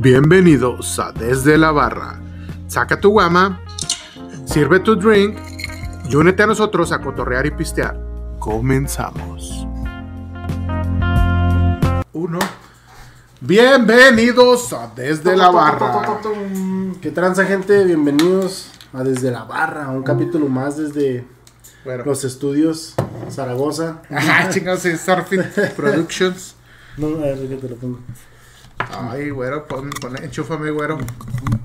Bienvenidos a Desde la Barra. Saca tu guama, sirve tu drink y únete a nosotros a cotorrear y pistear. Comenzamos. Uno. Bienvenidos a Desde la Barra. ¿Qué tranza gente? Bienvenidos a Desde la Barra, un capítulo más desde Bueno. los estudios Zaragoza. Ajá, chingados, sí, Surfing Productions. No, a ver, déjate lo pongo. Ay, güero, pon, pon, enchúfame, güero.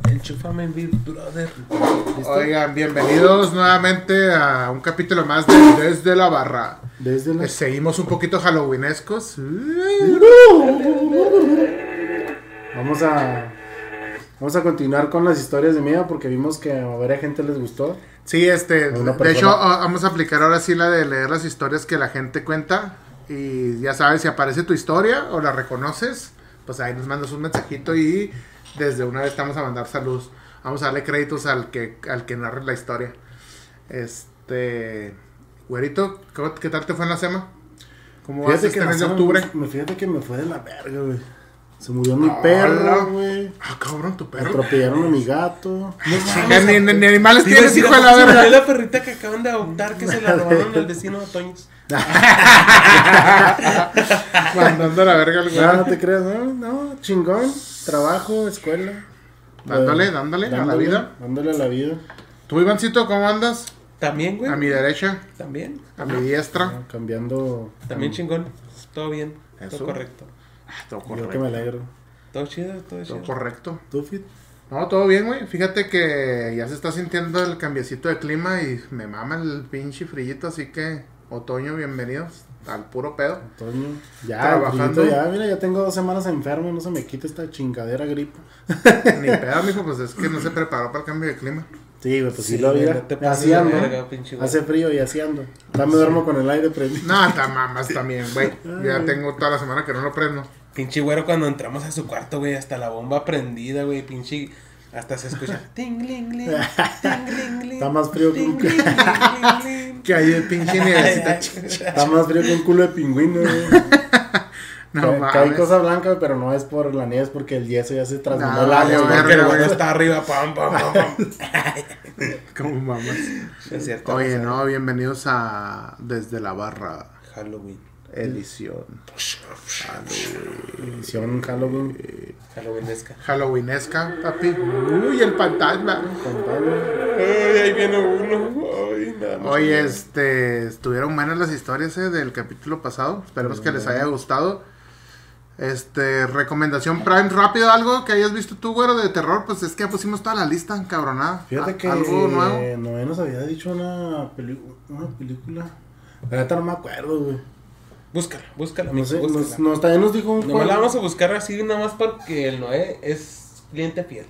Enchúfame, Big Brother. Oigan, bienvenidos nuevamente a un capítulo más de Desde la Barra. Desde la... Eh, Seguimos un poquito halloweenescos. Vamos a... Vamos a continuar con las historias de miedo porque vimos que a varias gente les gustó. Sí, este, de hecho ah, vamos a aplicar ahora sí la de leer las historias que la gente cuenta y ya sabes si aparece tu historia o la reconoces, pues ahí nos mandas un mensajito y desde una vez te vamos a mandar saludos. Vamos a darle créditos al que al que narre la historia. Este, güerito, ¿cómo- ¿qué tal te fue en la sema? ¿Cómo vas este mes de octubre? me, fíjate que me fue de la verga, güey. Se murió mi perro, güey. Ah, cabrón, tu perro. Atropellaron a mi gato. Ni, ni- ni animales tienes, hijo de la verga. la perrita que acaban de adoptar que se la robaron al vecino Toños. Mandando a la verga al güey. No, no te creas, no, no, chingón. Trabajo, escuela. Dándole, Eh, dándole a la vida. Dándole a la vida. ¿Tú, Ivancito, cómo andas? También, güey. A mi derecha, También. a mi diestra. Ah, Cambiando. También chingón. Todo bien. Eso. Todo correcto. Todo Yo que me correcto. alegro. Todo chido, todo Todo chido. correcto. ¿Tú, Fit? No, todo bien, güey. Fíjate que ya se está sintiendo el cambiecito de clima y me mama el pinche frillito, así que otoño, bienvenidos al puro pedo. Antonio. Ya, Trabajando. Ya, mira, ya tengo dos semanas enfermo. No se me quita esta chingadera gripa. Ni pedo, mijo, pues es que no se preparó para el cambio de clima. Sí, güey, pues sí, Sí, lo había. te así ando. verga, pinche güey. Hace frío y así ando. Dame duermo con el aire prendido. No, está mamas también, güey. Ya tengo toda la semana que no lo prendo. Pinche güero cuando entramos a su cuarto, güey, hasta la bomba prendida, güey, pinche. Hasta se escucha. ting, ling, ling, ting, ling, ling, Está más frío que un- ling. Que hay el pinche nievecita. Está más frío que un culo de pingüino, güey. No Que- que hay mames. cosa blanca, pero no es por la nieve, es porque el yeso ya se trasminó No, al vale, agua. verga, Porque el güero está arriba, pam, pam, pam, pam. Como mamas. Es cierto. Oye, no, bienvenidos a Desde la Barra Halloween. Edición. Edición Halloween. Halloweenesca. Halloweenesca, papi. Uy, el fantasma. Ay, ahí viene uno. Ay, nada más. Oye, este, estuvieron buenas las historias eh, del capítulo pasado. Esperemos que les haya gustado. Este, recomendación Prime, rápido, algo que hayas visto tú, güero, de terror. Pues es que ya pusimos toda la lista, cabronada. Fíjate A- que Algo nuevo. Noé nos había dicho una, una película. La neta no me acuerdo, güey. Búscala, búscala, No sé, búscala. nos, nos- también nos dijo un Nomás la vamos a buscar así, nomás porque el Noé es cliente fiel.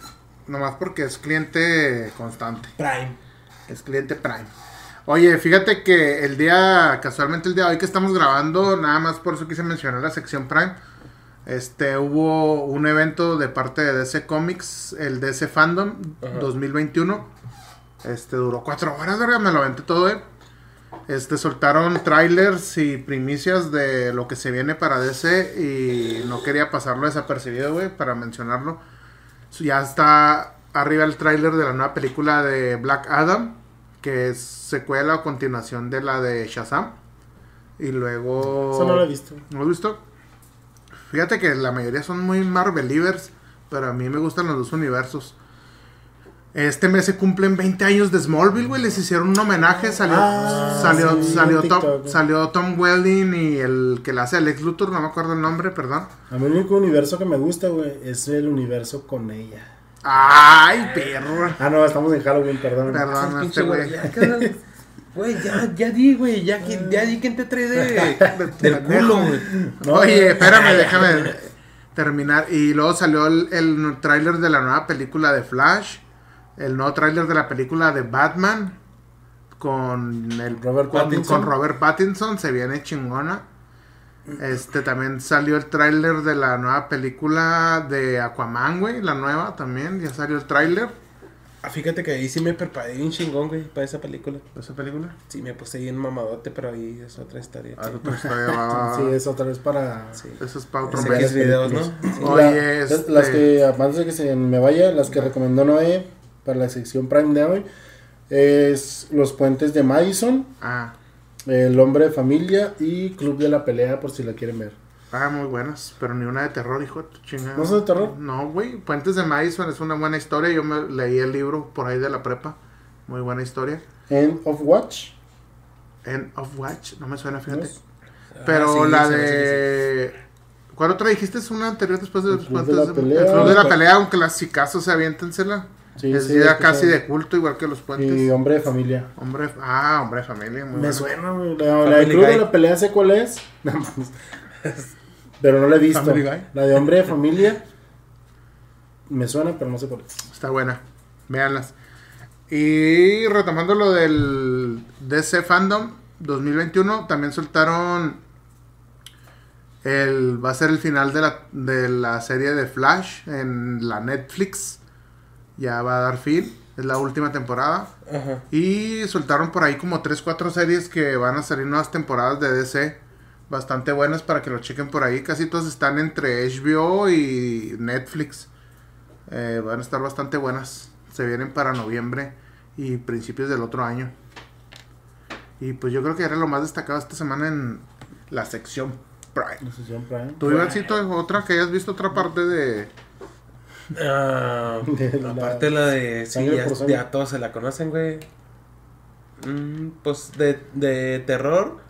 Nomás porque es cliente constante. Prime. Es cliente Prime. Oye, fíjate que el día, casualmente el día de hoy que estamos grabando, nada más por eso quise mencionar la sección Prime. Este, hubo un evento de parte de DC Comics, el DC Fandom Ajá. 2021. Este, duró cuatro horas, verga, me lo aventé todo, eh. Este, soltaron trailers y primicias de lo que se viene para DC y no quería pasarlo desapercibido, güey, para mencionarlo. Ya está arriba el tráiler de la nueva película de Black Adam, que es secuela o continuación de la de Shazam. Y luego... Eso no lo he visto. ¿No lo has visto? Fíjate que la mayoría son muy Marvelivers, pero a mí me gustan los dos universos. Este mes se cumplen 20 años de Smallville, güey. Les hicieron un homenaje. Salió, Ah, salió, sí, salió, Tom, salió Tom Welding y el que le hace Lex Luthor, no me acuerdo el nombre, perdón. A mí el único universo que me gusta, güey, es el universo con ella. ¡Ay, perro! Ah, no, estamos en Halloween, perdón. Perdón, este güey. Güey, ya, ya di, güey, ya, que- ya di quién te trae de, del culo, güey. No, Oye, espérame, ay, déjame terminar. Y luego salió el, el tráiler de la nueva película de Flash. El nuevo tráiler de la película de Batman. Con el Robert con, Pattinson. con Robert Pattinson. Se viene chingona. Este también salió el tráiler de la nueva película de Aquaman, güey. La nueva también. Ya salió el tráiler. Ah, fíjate que ahí sí me preparé un chingón, güey, para esa película. ¿Esa película? Sí, me puse bien mamadote, pero ahí es otra historia. Ah, otra historia va- Sí, es otra vez para... Sí. Eso es para otro videos, ¿no? Sí. Oye, la- este- Las que, antes de que se me vaya, las que recomendó Noé para la sección Prime de hoy, es Los Puentes de Madison, Ah, El Hombre de Familia y Club de la Pelea, por si la quieren ver. ah, muy buenas, pero ni una de terror, hijo de tu chingada. ¿No son de terror? No, güey. Puentes de Madison es una buena historia. Yo me leí el libro por ahí de la prepa. Muy buena historia. End of Watch. End of Watch, no me suena, fíjate. ¿no? Pero Ah, sí, la de. ¿Cuál otra dijiste? ¿Es una anterior después de los Club de Puentes la de Pelea. El Club de la pelea, aunque las chicazos se aviéntensela. Sí, es sí, ya casi de culto, igual que los puentes. Y Hombre de Familia. Hombre, ah, hombre de familia, muy Me suena, güey. La, la del Club de la Pelea sé cuál es. Mames. pero no la he visto. La de Hombre de Familia. Me suena, pero no sé cuál es. Está buena. Véanlas. Y retomando lo del DC Fandom 2021, también soltaron el va a ser el final de la, de la serie de Flash en la Netflix. Ya va a dar fin. Es la última temporada. Ajá. Y soltaron por ahí como 3, 4 series que van a salir nuevas temporadas de DC. Bastante buenas para que lo chequen por ahí. Casi todas están entre HBO y Netflix. Eh, van a estar bastante buenas. Se vienen para noviembre y principios del otro año. Y pues yo creo que era lo más destacado esta semana en la sección Prime. Si son Prime. ¿Tú, Ivancito, otra que hayas visto otra parte de... Ah, De la- aparte la de... Sí, ya, ya todos se la conocen, güey. Mm, pues de, de terror.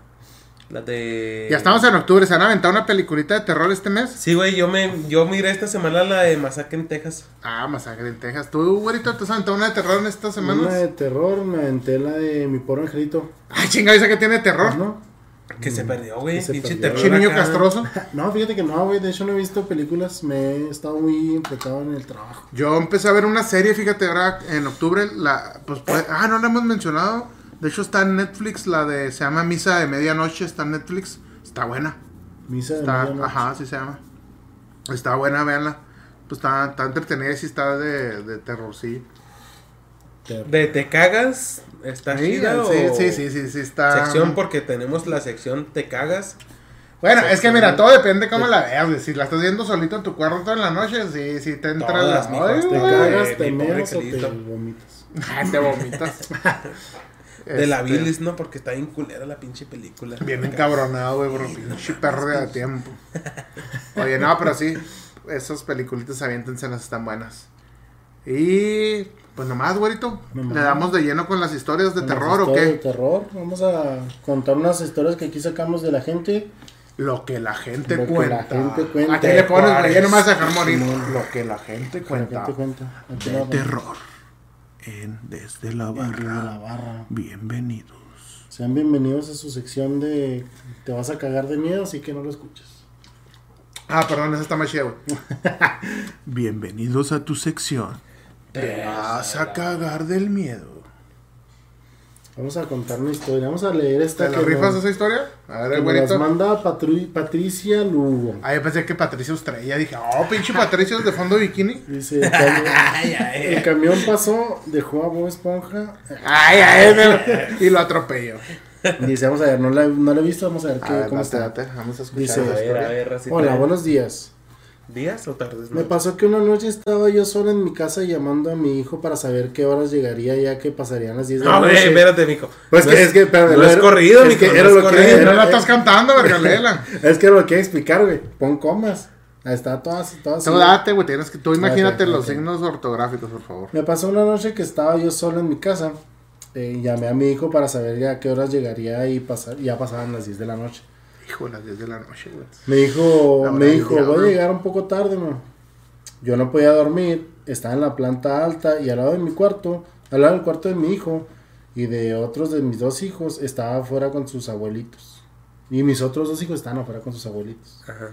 La de... Ya estamos en octubre, ¿se han aventado una peliculita de terror este mes? Sí, güey, yo me yo miré esta semana la de Masacre en Texas. Ah, Masacre en Texas. ¿Tú, güerito, te has aventado una de terror en estas semanas? Una de terror, me aventé la de mi pobre angelito. Ay, chinga, esa que tiene terror. ¿No? Que se perdió, güey. Pinche niño castroso. No, fíjate que no, güey. De hecho, no he visto películas. Me he estado muy enfocado en el trabajo. Yo empecé a ver una serie, fíjate, ahora en octubre, la, pues, pues, ah, no la hemos mencionado. De hecho está en Netflix, la de, se llama Misa de Medianoche, está en Netflix. Está buena. Misa de medianoche. ajá, así se llama. Está buena, véanla. Pues está, está entretenida y sí está de, de terror, sí. De Te Cagas, ¿está Sí, chida o- sí, sí, sí, sí, sí, está. Sección porque tenemos la sección Te Cagas. Bueno, es que mira, todo depende cómo la veas. Si la estás viendo solito en tu cuarto en la noche, sí, sí te entra Todas, la... mijo, Te güey. cagas, mi te pobre meas o te angelito. vomitas. Te vomitas. De la Este, bilis, ¿no? Porque está bien culera la pinche película. Bien encabronado, güey, por pinche perro de tiempo. Oye, no, pero sí, esas peliculitas aviéntense, las están buenas. Y pues nomás, güerito, Nomás. le damos de lleno con las historias de Con terror o historias qué? De terror. Vamos a contar unas historias que aquí sacamos de la gente. Lo que la gente Lo que cuenta. la gente cuenta. ¿A qué le pones, güey? Juárez. Ya no me vas a dejar morir. Simón. Lo que la gente La cuenta. gente cuenta. Aquí De la- terror. En Desde la Barra. la barra. Bienvenidos. Sean bienvenidos a su sección de Te vas a cagar de miedo, así que no lo escuches. Ah, perdón, esa está más chida. Bienvenidos a tu sección. Te vas a cagar del miedo. Vamos a contar una historia. Vamos a leer esta ¿Te la que rifas nos- esa historia? A ver, que el nos manda Patru- Patricia Lugo. Ah, yo pensé que Patricio Estrella. Dije, oh, pinche Patricio de fondo bikini. Dice, el, cami- Ay, ay, el camión pasó, dejó a Bob Esponja. Ay, ay, me- y lo atropello. Dice, vamos a ver, no la, no la he visto, vamos a ver qué, ver, cómo date, está. date, Vamos a escuchar Dice, la A ver, a ver. Hola, buenos días. ¿Días o tardes? Me no? pasó que una noche estaba yo sola en mi casa llamando a mi hijo para saber qué horas llegaría ya que pasarían las 10 de la No, güey, noche. espérate, mijo. Pues No que es que, espérame, no es corrido, es mijo, que no era es lo que- corrido. No la estás cantando, verga, léela. Es que lo quiero explicar, güey. Pon comas. Ahí está, todas, todas. Tú date, güey, tienes que... Tú imagínate los ok. signos ortográficos, por favor. Me pasó una noche que estaba yo solo en mi casa. eh, y llamé a mi hijo para saber ya a qué horas llegaría y pasar, ya pasaban las 10 de la noche. Hijo, las 10 de la noche, güey. Me dijo, me dijo, voy a llegar un poco tarde, man. Yo no podía dormir, estaba en la planta alta y al lado de mi cuarto, al lado del cuarto de mi hijo y de otros de mis dos hijos, estaba afuera con sus abuelitos. Y mis otros dos hijos estaban afuera con sus abuelitos. Ajá.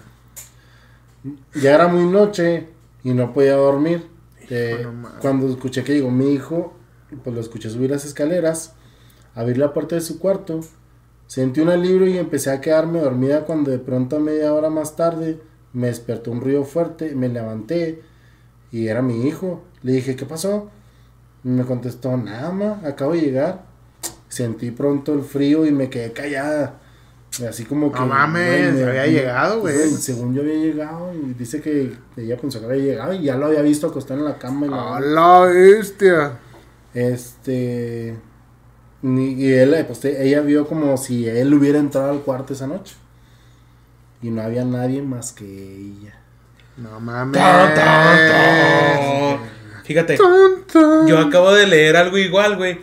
Ya era muy noche y no podía dormir. Eh, cuando escuché que llegó mi hijo, pues lo escuché subir las escaleras, abrir la puerta de su cuarto, sentí un alivio y empecé a quedarme dormida cuando de pronto media hora más tarde me despertó un ruido fuerte, me levanté y era mi hijo. Le dije, ¿qué pasó? Me contestó, nada más, acabo de llegar. Sentí pronto el frío y me quedé callada. Así como que. No mames, me- había llegado, güey. Según yo había llegado, y dice que ella pensó que había llegado y ya lo había visto acostado en la cama. Y la- ¡A la bestia! Este. Ni- Y él, pues, te- ella vio como si él hubiera entrado al cuarto esa noche. Y no había nadie más que ella. No mames. Tan, tan, tan. Fíjate, Tan, tan. yo acabo de leer algo igual, güey.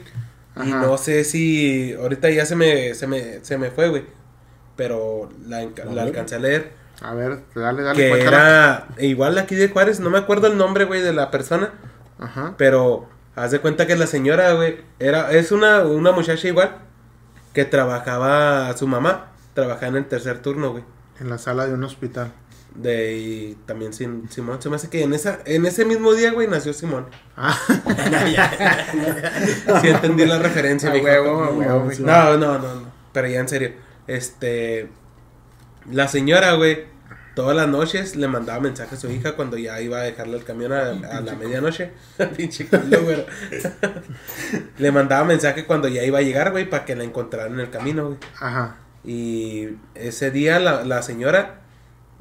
Y no sé si ahorita ya se me, se me, se me fue, güey. Pero la, la ver. alcancé a leer. A ver, dale, dale. Que cuéntala. era igual aquí de Juárez. No me acuerdo el nombre, güey, de la persona. Ajá. Pero haz de cuenta que la señora, güey, era, es una, una muchacha igual. Que trabajaba, su mamá, trabajaba en el tercer turno, güey. En la sala de un hospital. De, y también sin, Simón, se me hace que en esa, en ese mismo día, güey, nació Simón. Ah, Sí entendí la referencia, huevo, huevo, sí. No, no, no, no. Pero ya en serio. Este. La señora, güey, todas las noches le mandaba mensaje a su hija cuando ya iba a dejarle el camión a, a la medianoche. Pinche culo, güey. le mandaba mensaje cuando ya iba a llegar, güey, para que la encontrara en el camino, güey. Ajá. Y ese día la, la señora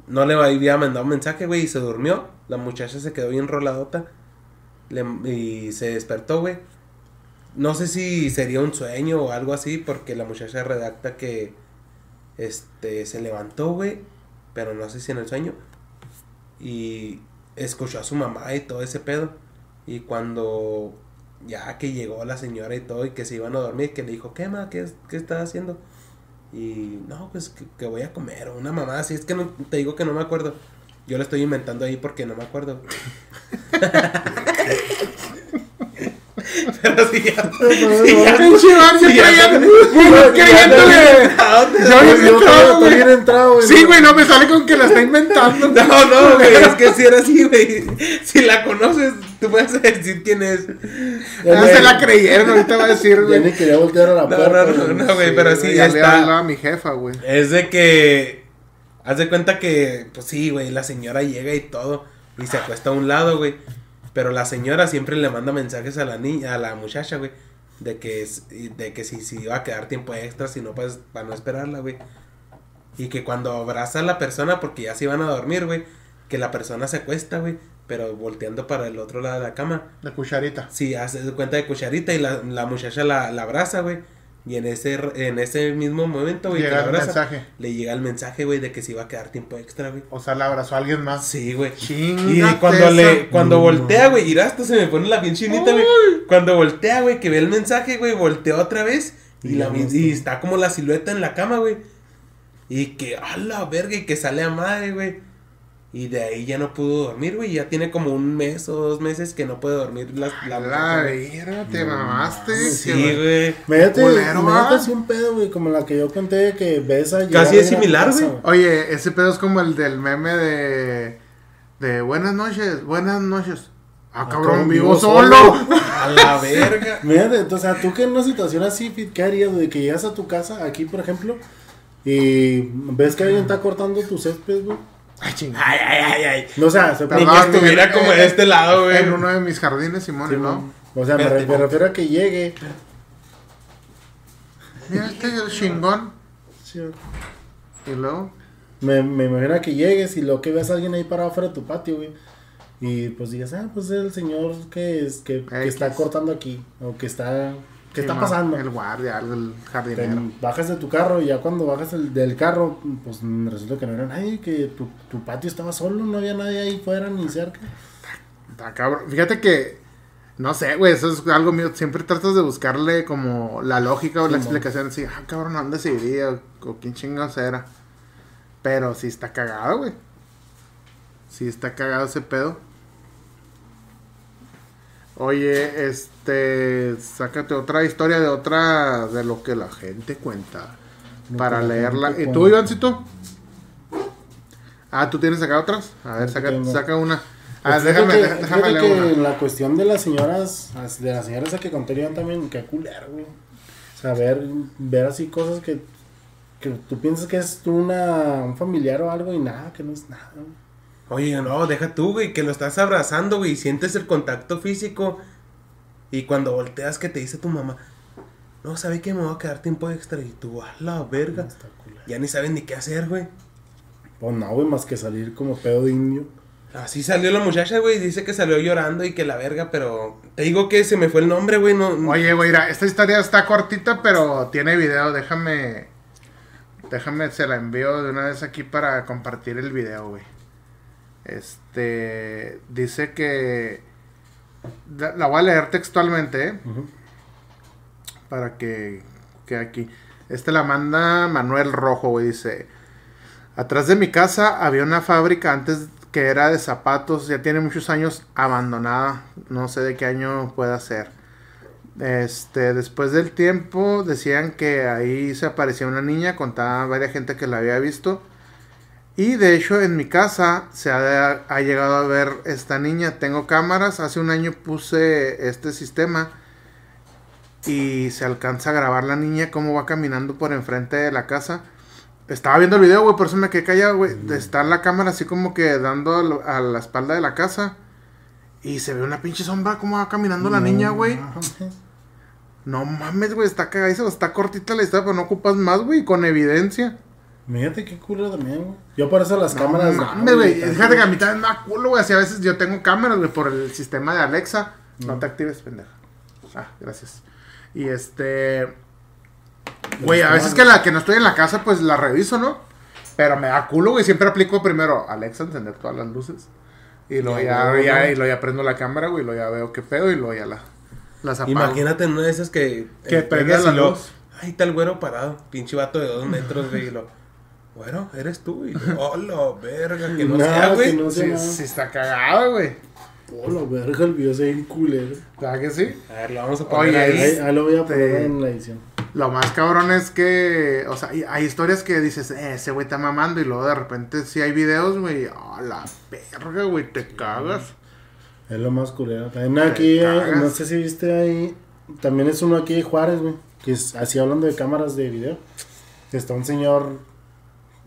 no le había mandado un mensaje, güey, y se durmió. La muchacha se quedó bien roladota. Le- y se despertó, güey. No sé si sería un sueño o algo así, porque la muchacha redacta que este se levantó, güey, pero no sé si en el sueño. Y escuchó a su mamá y todo ese pedo. Y cuando ya que llegó la señora y todo y que se iban a dormir, que le dijo, ¿qué, ma? ¿Qué, qué estás haciendo? Y no, pues que, voy a comer, una mamá, así es que no, te digo que no me acuerdo. Yo lo estoy inventando ahí porque no me acuerdo. Pero sí, ya. Pinche Iván, yo creyéndole. Yo Yo entrado, güey. Sí, güey, no me sale con que la está inventando. No, no, güey, es que si era así, güey. Si la conoces, tú puedes decir quién es. Ya se la creyeron, ahorita va a decir, Ya güey. ni quería voltear a la No, puerta. no, no, güey. no, güey, pero sí, ya le está- hablaba a mi jefa, güey. Es de que. Haz de cuenta que, pues sí, güey, la señora llega y todo. Y se acuesta a un lado, güey. Pero la señora siempre le manda mensajes a la niña, a la muchacha, güey. De que, de que si, si iba a quedar tiempo extra, si no, pues para no esperarla, güey. Y que cuando abraza a la persona, porque ya se iban a dormir, güey. Que la persona se acuesta, güey. Pero volteando para el otro lado de la cama. La cucharita. Sí, hace cuenta de cucharita y la, la muchacha la, la abraza, güey. Y en ese, en ese mismo momento, güey, que Llega el abraza, mensaje. le llega el mensaje, güey, de que se iba a quedar tiempo extra, güey. O sea, le abrazó a alguien más. Sí, güey. Y cuando le, cuando voltea, güey, y hasta se me pone la bien chinita, güey. Cuando voltea, güey, que ve el mensaje, güey, voltea otra vez. Y, Y la, está como la silueta en la cama, güey. Y que, a la verga, y que sale a madre, güey. Y de ahí ya no pudo dormir, güey. Ya tiene como un mes o dos meses que no puede dormir la, la, La vera, te mamaste. Sí, güey. Imagínate ¿ah? así un pedo, güey, como la que yo conté que besa y Casi es similar, güey. Oye, ese pedo es como el del meme de. De buenas noches, buenas noches. Ah, cabrón, cabrón, vivo vivo solo. A la verga. Mírate, o sea, tú que en una situación así, Fit, ¿qué harías, güey? Que llegas a tu casa, aquí, por ejemplo, y ves que alguien está cortando tu césped, güey. Ay, chingada. Ay, ay, ay, ay. No, o sea, se Ni Perdón, que estuviera en- como de este lado, güey. En uno de mis jardines, Simón, Sí, ¿no? O sea, me, re- me refiero a que llegue. Mira este el chingón. Y luego. Me, me imagino que llegues y lo que ves a alguien ahí parado fuera de tu patio, güey. Y pues digas, ah, pues es el señor que, es, que, está cortando aquí. O que está. ¿Qué está pasando? El guardia, el Te jardinero. bajas de tu carro y ya cuando bajas el- del carro, pues resulta que no era nadie, que tu, tu patio estaba solo, no había nadie ahí fuera ni cerca. Está cabrón. Fíjate que. No sé, güey, eso es algo mío. Siempre tratas de buscarle como la lógica o la Simón. explicación. Así, ah, cabrón, ¿dónde se vivía? O, o quién chingados era. Pero sí está cagado, güey. Sí está cagado ese pedo. Oye, este. Sácate otra historia de otra. De lo que la gente cuenta. Para leerla. ¿Y tú. Ivancito? Ah, ¿tú tienes acá otras? A ver, saca, una. Ah, Pues déjame, que- déjame leer que una. la cuestión de las señoras, as- de las señoras esa que conté yo también, que culero, güey. O sea, ver, ver así cosas que, que tú piensas que es una, un familiar o algo y nada, que no es nada, güey. Oye, no, deja tú, güey, que lo estás abrazando, güey, y sientes el contacto físico. Y cuando volteas que te dice tu mamá, no, sabe que me voy a quedar tiempo extra. Y tú, a la verga. Ya ni saben ni qué hacer, güey. Pues no, güey, más que salir como pedo de indio. Así salió la muchacha, güey. Dice que salió llorando y que la verga, pero te digo que se me fue el nombre, güey. No, Oye, güey, mira, esta historia está cortita, pero tiene video. Déjame. Déjame, se la envío de una vez aquí para compartir el video, güey. Este. Dice que. La la voy a leer textualmente, ¿eh? Para que. Que aquí. Este la manda Manuel Rojo, güey. Dice. Atrás de mi casa había una fábrica antes que era de zapatos. Ya tiene muchos años abandonada. No sé de qué año pueda ser. Este, después del tiempo decían que ahí se aparecía una niña, contaba varias gente que la había visto. Y de hecho en mi casa se ha, ha llegado a ver esta niña. Tengo cámaras, hace un año puse este sistema y se alcanza a grabar la niña cómo va caminando por enfrente de la casa. Estaba viendo el video, güey, por eso me quedé callado, güey. Está la cámara así como que dando a la espalda de la casa. Y se ve una pinche sombra cómo va caminando la niña, güey. No mames, güey, está cagadizo, está cortita la historia, pero no ocupas más, güey, con evidencia. Fíjate qué culo también, güey. Yo por eso las cámaras. no mames, güey. Fíjate que a mí también me da culo, güey. Así a veces yo tengo cámaras, güey, por el sistema de Alexa. No te actives, pendeja. Ah, gracias. Y este. Güey, a veces que la que no estoy en la casa, pues la reviso, ¿no? Pero me da culo, güey. Siempre aplico primero Alexa, encender todas las luces. Y luego Ya, y luego ya prendo la cámara, güey. Y luego ya veo qué pedo. Y luego ya la, las apago. Imagínate en una de esas que. Que eh, prenda pegas la luz. Ay, está el güero parado. Pinche vato de dos metros, güey. Y lo. Güero, eres tú. Y lo, oh, verga, que no No, sea, güey. no sea. Sí, está cagado, güey. Oh, la verga, el video se ve bien culero. ¿Verdad que sí? A ver, lo vamos a poner Oye, ahí. Ahí, ahí lo voy a Este- poner en la edición. Lo más cabrón es que, o sea, hay historias que dices, eh, ese güey está mamando y luego de repente si hay videos, güey, a la verga, güey, te cagas. Es lo más culero. También aquí, eh, no sé si viste ahí. También es uno aquí de Juárez, güey. Que es así hablando de cámaras de video. Está un señor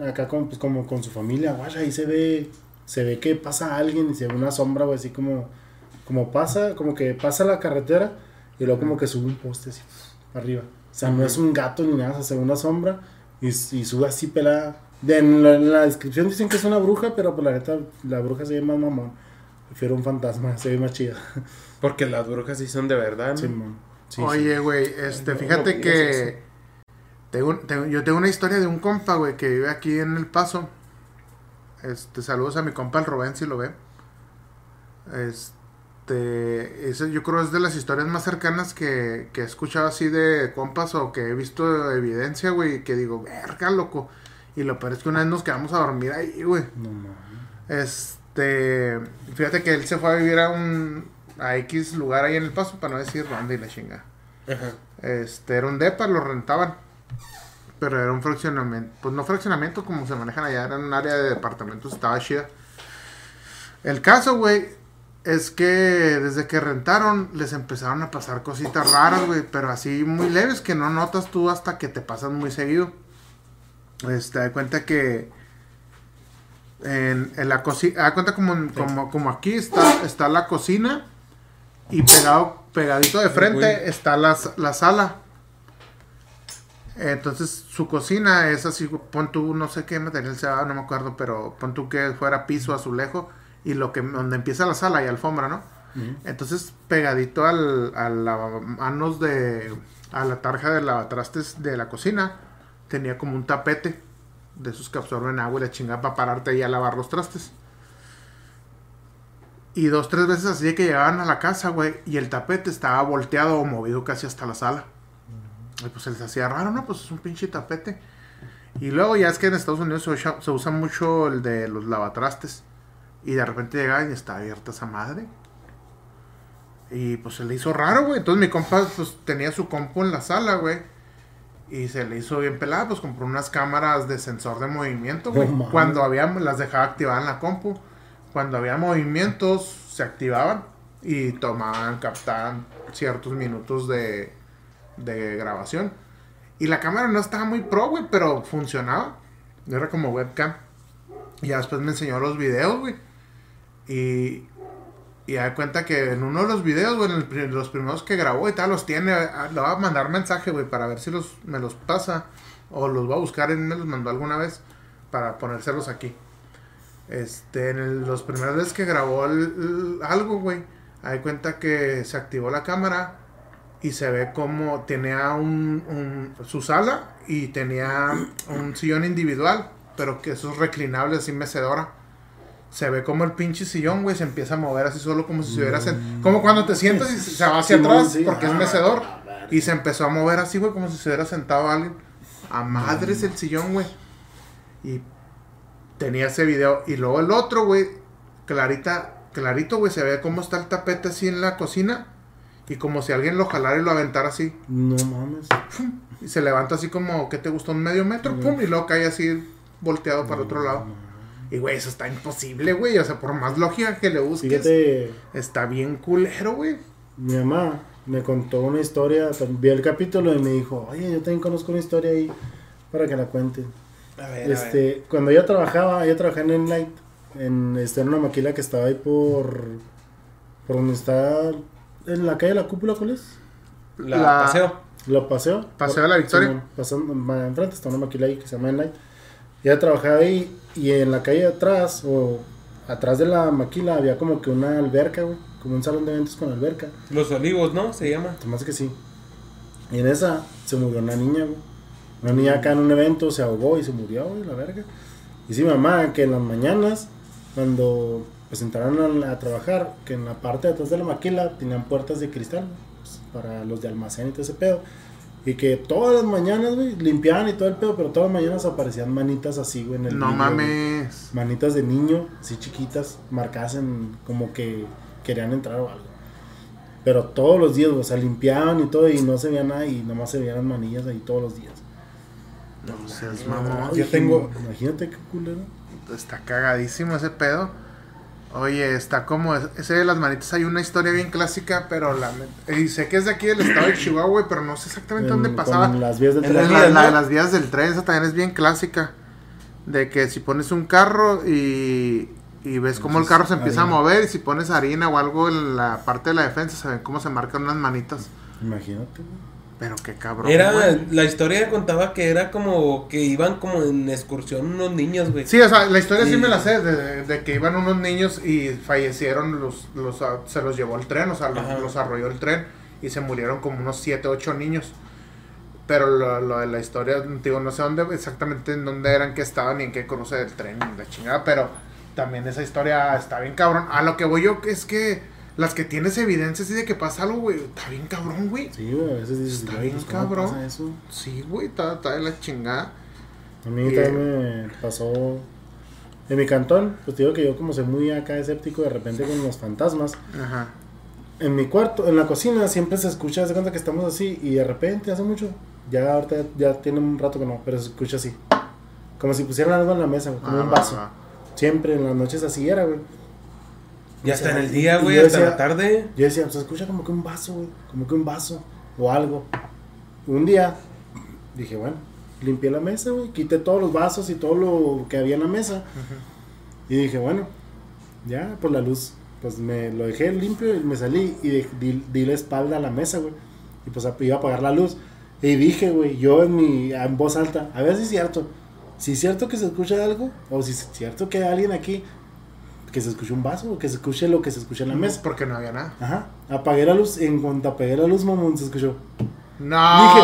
acá con, pues, como con su familia, güey. Ahí se ve. Se ve que pasa alguien y se ve una sombra, güey, así como. Como pasa, como que pasa la carretera y luego como que sube un poste así arriba. O sea, no es un gato ni nada, o sea, se ve una sombra y, y sube así pelada. De- en, la, en la descripción dicen que es una bruja, pero pues la neta, la bruja se ve más mamón. Prefiero un fantasma, se ve más chida. Porque las brujas sí son de verdad, ¿no? Simón. Sí, Oye, güey, este, fíjate no que tengo, tengo- yo tengo una historia de un compa, güey, que vive aquí en El Paso. Este, saludos a mi compa el Rubén, si lo ve. Este, ese yo creo es de las historias más cercanas que, que he escuchado así de compas o que he visto evidencia, güey, que digo, verga, loco. Y lo peor es que una vez nos quedamos a dormir ahí, güey. No mames. Este, fíjate que él se fue a vivir a un, a X lugar ahí en El Paso, para no decir dónde y la chinga. Ajá. Este, era un depa, lo rentaban. Pero era un fraccionamiento. Pues no fraccionamiento como se manejan allá, era un área de departamentos, estaba chida. El caso, güey, es que desde que rentaron les empezaron a pasar cositas raras, güey, pero así muy leves que no notas tú hasta que te pasan muy seguido. Este, da cuenta que en, en la cocina, da cuenta como, como, como aquí está, está la cocina y pegado, pegadito de frente está la, la sala. Entonces su cocina es así, pon tú, no sé qué material sea, no me acuerdo, pero pon tú que fuera piso, azulejo y lo que donde empieza la sala y alfombra, ¿no? Entonces pegadito al, a la manos de, a la tarja de lavatrastes de la cocina tenía como un tapete de esos que absorben agua y la chingada para pararte ahí a lavar los trastes. Y dos, tres veces así de que llegaban a la casa, güey, y el tapete estaba volteado o movido casi hasta la sala. Y pues se les hacía raro, ¿no? Pues es un pinche tapete. Y luego ya es que en Estados Unidos se usa, se usa mucho el de los lavatrastes. Y de repente llegaban y está abierta esa madre. Y pues se le hizo raro, güey. Entonces mi compa pues tenía su compu en la sala, güey. Y se le hizo bien pelada, pues compró unas cámaras de sensor de movimiento, güey. Mames. Cuando había, las dejaba activadas en la compu. Cuando había movimientos, se activaban y tomaban, captaban ciertos minutos de, de grabación. Y la cámara no estaba muy pro, güey, pero funcionaba. Era como webcam. Y después me enseñó los videos, güey. Y, Y da cuenta que en uno de los videos, güey, en los primeros que grabó y tal, los tiene. ah, Le va a mandar mensaje, güey, para ver si los, me los pasa. O los va a buscar, él me los mandó alguna vez para ponérselos aquí. Este, en los primeros veces que grabó algo, güey, hay cuenta que se activó la cámara y se ve como tenía un, un- su sala y tenía un sillón individual, pero que esos reclinables sin mecedora. Se ve como el pinche sillón, güey, se empieza a mover así solo como si se hubiera sen- Como cuando te sientas y se va hacia atrás sí. porque es Ah, mecedor. Y se empezó a mover así, güey, como si se hubiera sentado alguien. A madres el sillón, güey. Y tenía ese video. Y luego el otro, güey, clarita, clarito, güey, se ve cómo está el tapete así en la cocina. Y como si alguien lo jalara y lo aventara así. No mames. Y se levanta así como, ¿qué te gustó? Un medio metro, pum, y luego cae así volteado para el otro lado. Y, güey, eso está imposible, güey. O sea, por más lógica que le busques, Fíjate, está bien culero, güey. mi mamá me contó una historia, vi el capítulo y me dijo, oye, yo también conozco una historia ahí para que la cuente. A ver, a ver. Este, cuando ella trabajaba, ella trabajaba en Enlight, en, este, en una maquila que estaba ahí por, por donde está, en la calle de la cúpula, ¿cuál es? La, la- paseo. Lo paseo. Paseo de la Victoria. Simón, pasando, enfrente está una maquila ahí que se llama Enlight. Ella trabajaba ahí y en la calle de atrás, o atrás de la maquila, había como que una alberca, güey. Como un salón de eventos con alberca. Los olivos, ¿no? Se llama. Hace que sí. Y en esa se murió una niña, güey. Una niña acá en un evento se ahogó y se murió, güey, la verga. Y sí, mamá, que en las mañanas, cuando pues entraron a, a trabajar, que en la parte de atrás de la maquila tenían puertas de cristal, pues, para los de almacén y todo ese pedo. Y que todas las mañanas, güey, limpiaban y todo el pedo, pero todas las mañanas aparecían manitas así, güey, en el No güey. mames. Manitas de niño, así chiquitas, marcadas en como que querían entrar o algo. Pero todos los días, o sea, limpiaban y todo y no se veía nada y nomás se veían las manillas ahí todos los días. No seas mamón. Yo tengo- Imagínate qué culero. Está cagadísimo ese pedo. Oye, está como ese de las manitas. Hay una historia bien clásica, pero la y sé que es de aquí del estado de Chihuahua, güey, pero no sé exactamente dónde En- pasaba. Con las vías del En tren. las La, de las vías del tren, esa también es bien clásica. De que si pones un carro y, y ves cómo el carro se empieza a mover, y si pones harina o algo en la parte de la defensa, se ven cómo se marcan unas manitas. Imagínate, güey. Pero qué cabrón. Era, güey. la historia contaba que era como que iban como en excursión unos niños, güey. Sí, o sea, la historia sí, Sí. me la sé, de, de que iban unos niños y fallecieron, los, los, ah, se los llevó el tren, o sea, los, los arrolló el tren y se murieron como unos 7, 8 niños. Pero lo, lo de la historia, digo, no sé dónde exactamente en dónde eran, qué estaban ni en qué cruce del tren, ni la chingada, pero también esa historia está bien cabrón. A lo que voy yo es que las que tienes evidencias y de que pasa algo, güey, está bien cabrón, güey. Sí, güey, a veces dices, Está bien pues, ¿cómo cabrón. pasa eso? Sí, güey, está, está de la chingada. A mí también me pasó en mi cantón, pues te digo que yo como soy muy acá escéptico de repente con los fantasmas, Ajá. en mi cuarto, en la cocina siempre se escucha, se cuenta que estamos así y de repente hace mucho, ya ahorita ya tiene un rato que no, pero se escucha así, como si pusieran algo en la mesa, como un va, vaso. va. Siempre en las noches así era, güey. Ya está en el día, güey, hasta decía- la tarde. Yo decía, se escucha como que un vaso, güey, como que un vaso o algo. Un día dije, bueno, limpié la mesa, güey, quité todos los vasos y todo lo que había en la mesa. Y dije, bueno, ya por la luz, pues me lo dejé limpio y me salí y de- di, di la espalda a la mesa, güey. Y pues iba a apagar la luz. Y dije, güey, yo en mi en voz alta, a ver si es cierto. Si es cierto que se escucha algo, o si es cierto que hay alguien aquí, que se escuche un vaso, que se escuche lo que se escucha en la mesa. Porque no había nada. Ajá. Apagué la luz. En cuanto apagué la luz, mamón, se escuchó. No. Dije,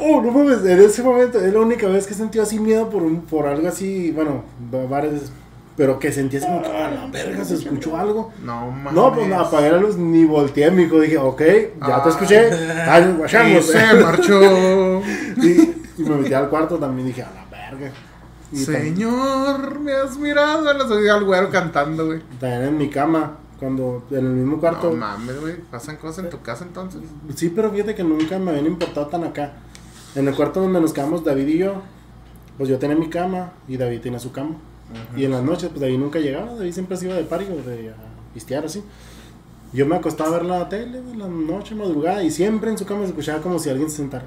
oh, no mames. En ese momento es la única vez que sentí así miedo por, un- por algo así. Bueno, va- varias. Pero que sentí así como que, a la verga, se escuchó algo. No mames. No, pues no, apagué la luz ni volteé, mijo. Dije, ok, ya Ah. te escuché. Ay, Y guachamos. se marchó. y, y me metí al cuarto también. Dije, a la verga. Y Señor, me has mirado. a los oídos al güero cantando, güey. también en mi cama. Cuando en el mismo cuarto. No mames, güey. ¿Pasan cosas en tu casa entonces? Sí, pero fíjate que nunca me habían importado tan acá. En el cuarto donde nos quedamos David y yo, pues yo tenía mi cama y David tenía su cama. Y en las noches, pues David nunca llegaba, David siempre se iba de party de a pistear así. Yo me acostaba a ver la tele en la noche, madrugada, y siempre en su cama se escuchaba como si alguien se sentara.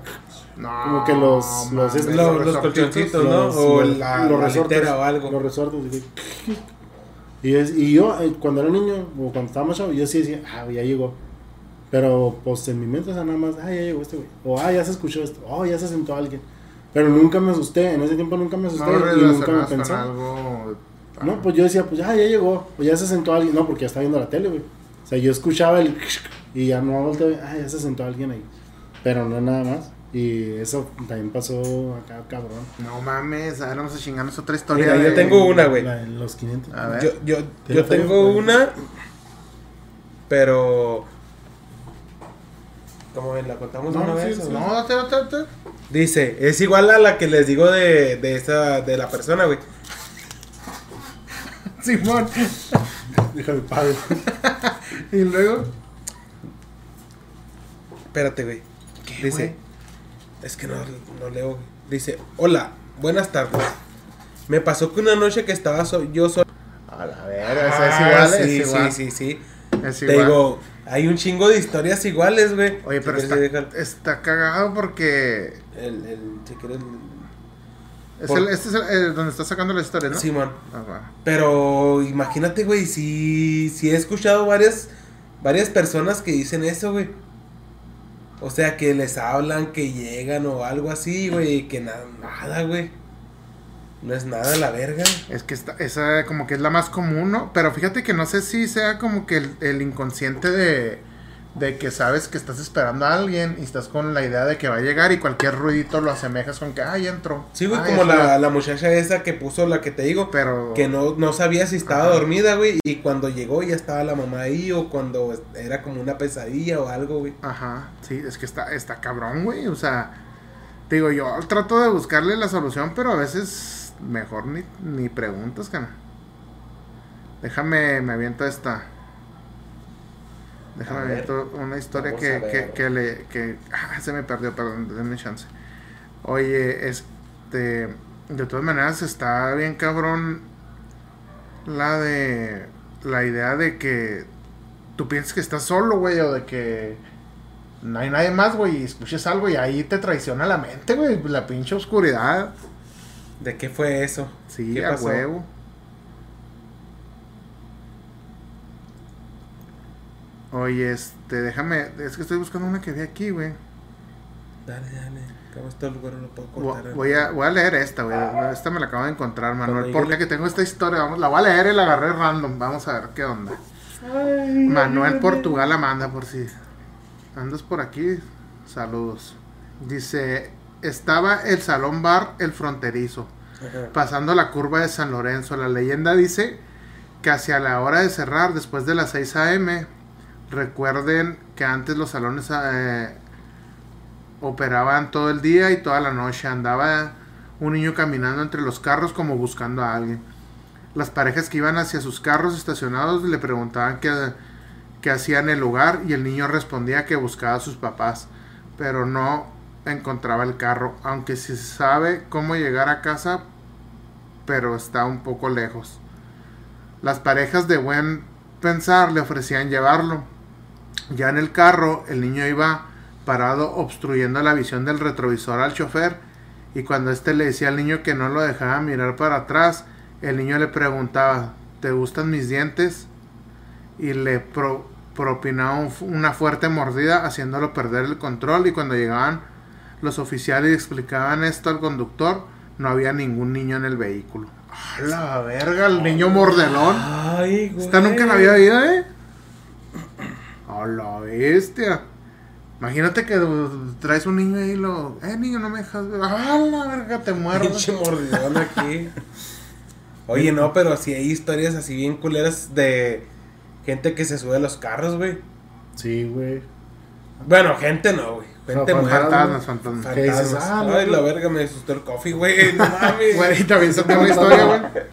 No. Como que los- los estos- Los, los colchoncitos, ¿no? Los- o los- la, los la resortes, litera o algo. Los resortes, dije, Y, yo- y yo, eh, cuando era niño, o cuando estábamos chavos, yo sí decía, ah, ya llegó. Pero, pues, en mi mente, o sea, nada más, ah, ya llegó este güey. O, ah, ya se escuchó esto. Oh, ya se sentó alguien. Pero nunca me asusté. En ese tiempo nunca me asusté. No y nunca me pensé. algo. No, pues yo decía, pues ya, ya llegó. Pues ya se sentó alguien. No, porque ya está viendo la tele, güey. O sea, yo escuchaba el y ya no volteé, ah, ya se sentó alguien ahí. Pero no nada más. Y eso también pasó acá, cabrón. No mames, a ver, vamos a chingarnos otra historia. Mira, yo tengo una, güey. La de los 500. A ver. Yo, yo, ¿Tiene yo tengo una, pero... ¿Cómo ven? ¿La contamos No, una sí, vez? sí. o No, date, date, date. Dice, es igual a la que les digo de, de esa, de la persona, güey. Simón. Déjame pago. Y luego. Espérate, güey. ¿Qué, Dice, güey? es que no, no leo. Dice, hola, buenas tardes. Me pasó que una noche que estaba so- yo solo... A la verga, esa es igual, Ah, sí, es igual. sí, sí, sí. Es Te igual. digo, hay un chingo de historias iguales, güey. Oye, pero está, cagado porque. El, el, si quieres, Es Por- el, este es el, el donde está sacando la historia, ¿no? Simón. Ah, va. Pero imagínate, güey, si, si he escuchado varias, varias personas que dicen eso, güey. O sea, que les hablan, que llegan o algo así, güey, que na- nada, güey. No es nada la verga. Es que está, esa como que es la más común, ¿no? Pero fíjate que no sé si sea como que el, el inconsciente de, de que sabes que estás esperando a alguien y estás con la idea de que va a llegar y cualquier ruidito lo asemejas con que, ya entró. Sí, güey, como la, está". la muchacha esa que puso la que te digo. Pero... Que no, no sabía si estaba Ajá. dormida, güey. Y cuando llegó ya estaba la mamá ahí. O cuando era como una pesadilla o algo, güey. Ajá, sí, es que está, está cabrón, güey. O sea, te digo, yo trato de buscarle la solución, pero a veces mejor ni, ni preguntas, cana. Déjame, me aviento esta. Déjame A ver. una historia que, que, que le. Que, ah, se me perdió, perdón, denme chance. Oye, este. De todas maneras, está bien cabrón la de. La idea de que tú piensas que estás solo, güey, o de que no hay nadie más, güey, y escuches algo y ahí te traiciona la mente, güey, la pinche oscuridad. ¿De qué fue eso? Sí, ¿Qué a pasó? huevo. Oye, este, déjame, es que estoy buscando una que vi aquí, güey. Dale, dale. Esto el güero lo puedo cortar. Voy a, voy a leer esta, güey. Esta me la acabo de encontrar, Manuel. Porque que tengo esta historia, vamos, la voy a leer y la agarré random. Vamos a ver qué onda. Manuel Portugal Amanda, por si andas por aquí, saludos. Dice, estaba el salón bar El Fronterizo, Ajá. pasando la curva de San Lorenzo. La leyenda dice que hacia la hora de cerrar, después de las 6 a.m., recuerden que antes los salones eh, operaban todo el día y toda la noche. Andaba un niño caminando entre los carros como buscando a alguien. Las parejas que iban hacia sus carros estacionados le preguntaban qué, qué hacía en el lugar y el niño respondía que buscaba a sus papás, pero no encontraba el carro, aunque se sabe cómo llegar a casa, pero está un poco lejos. Las parejas de buen pensar le ofrecían llevarlo. Ya en el carro, el niño iba parado obstruyendo la visión del retrovisor al chofer y cuando éste le decía al niño que no lo dejaba mirar para atrás, el niño le preguntaba, ¿te gustan mis dientes? Y le pro- propinaba un una fuerte mordida haciéndolo perder el control y cuando llegaban los oficiales y explicaban esto al conductor, no había ningún niño en el vehículo. ¡A la verga! El niño mordelón. Ay, güey. Esta nunca la había oído, ¿eh? A la bestia. Imagínate que traes un niño ahí y lo. Eh, niño, no me dejas. ¡Ah, la verga! Te muerdo. Pinche mordidón aquí. Oye, no, pero si hay historias así bien culeras de gente que se sube a los carros, güey. Sí, güey. Bueno, gente no, güey. Gente No, muerta. Fantasmas, fantasmas. Ah, Ay, no, la verga me asustó el coffee, güey. No mames. Güey, también se una historia, güey.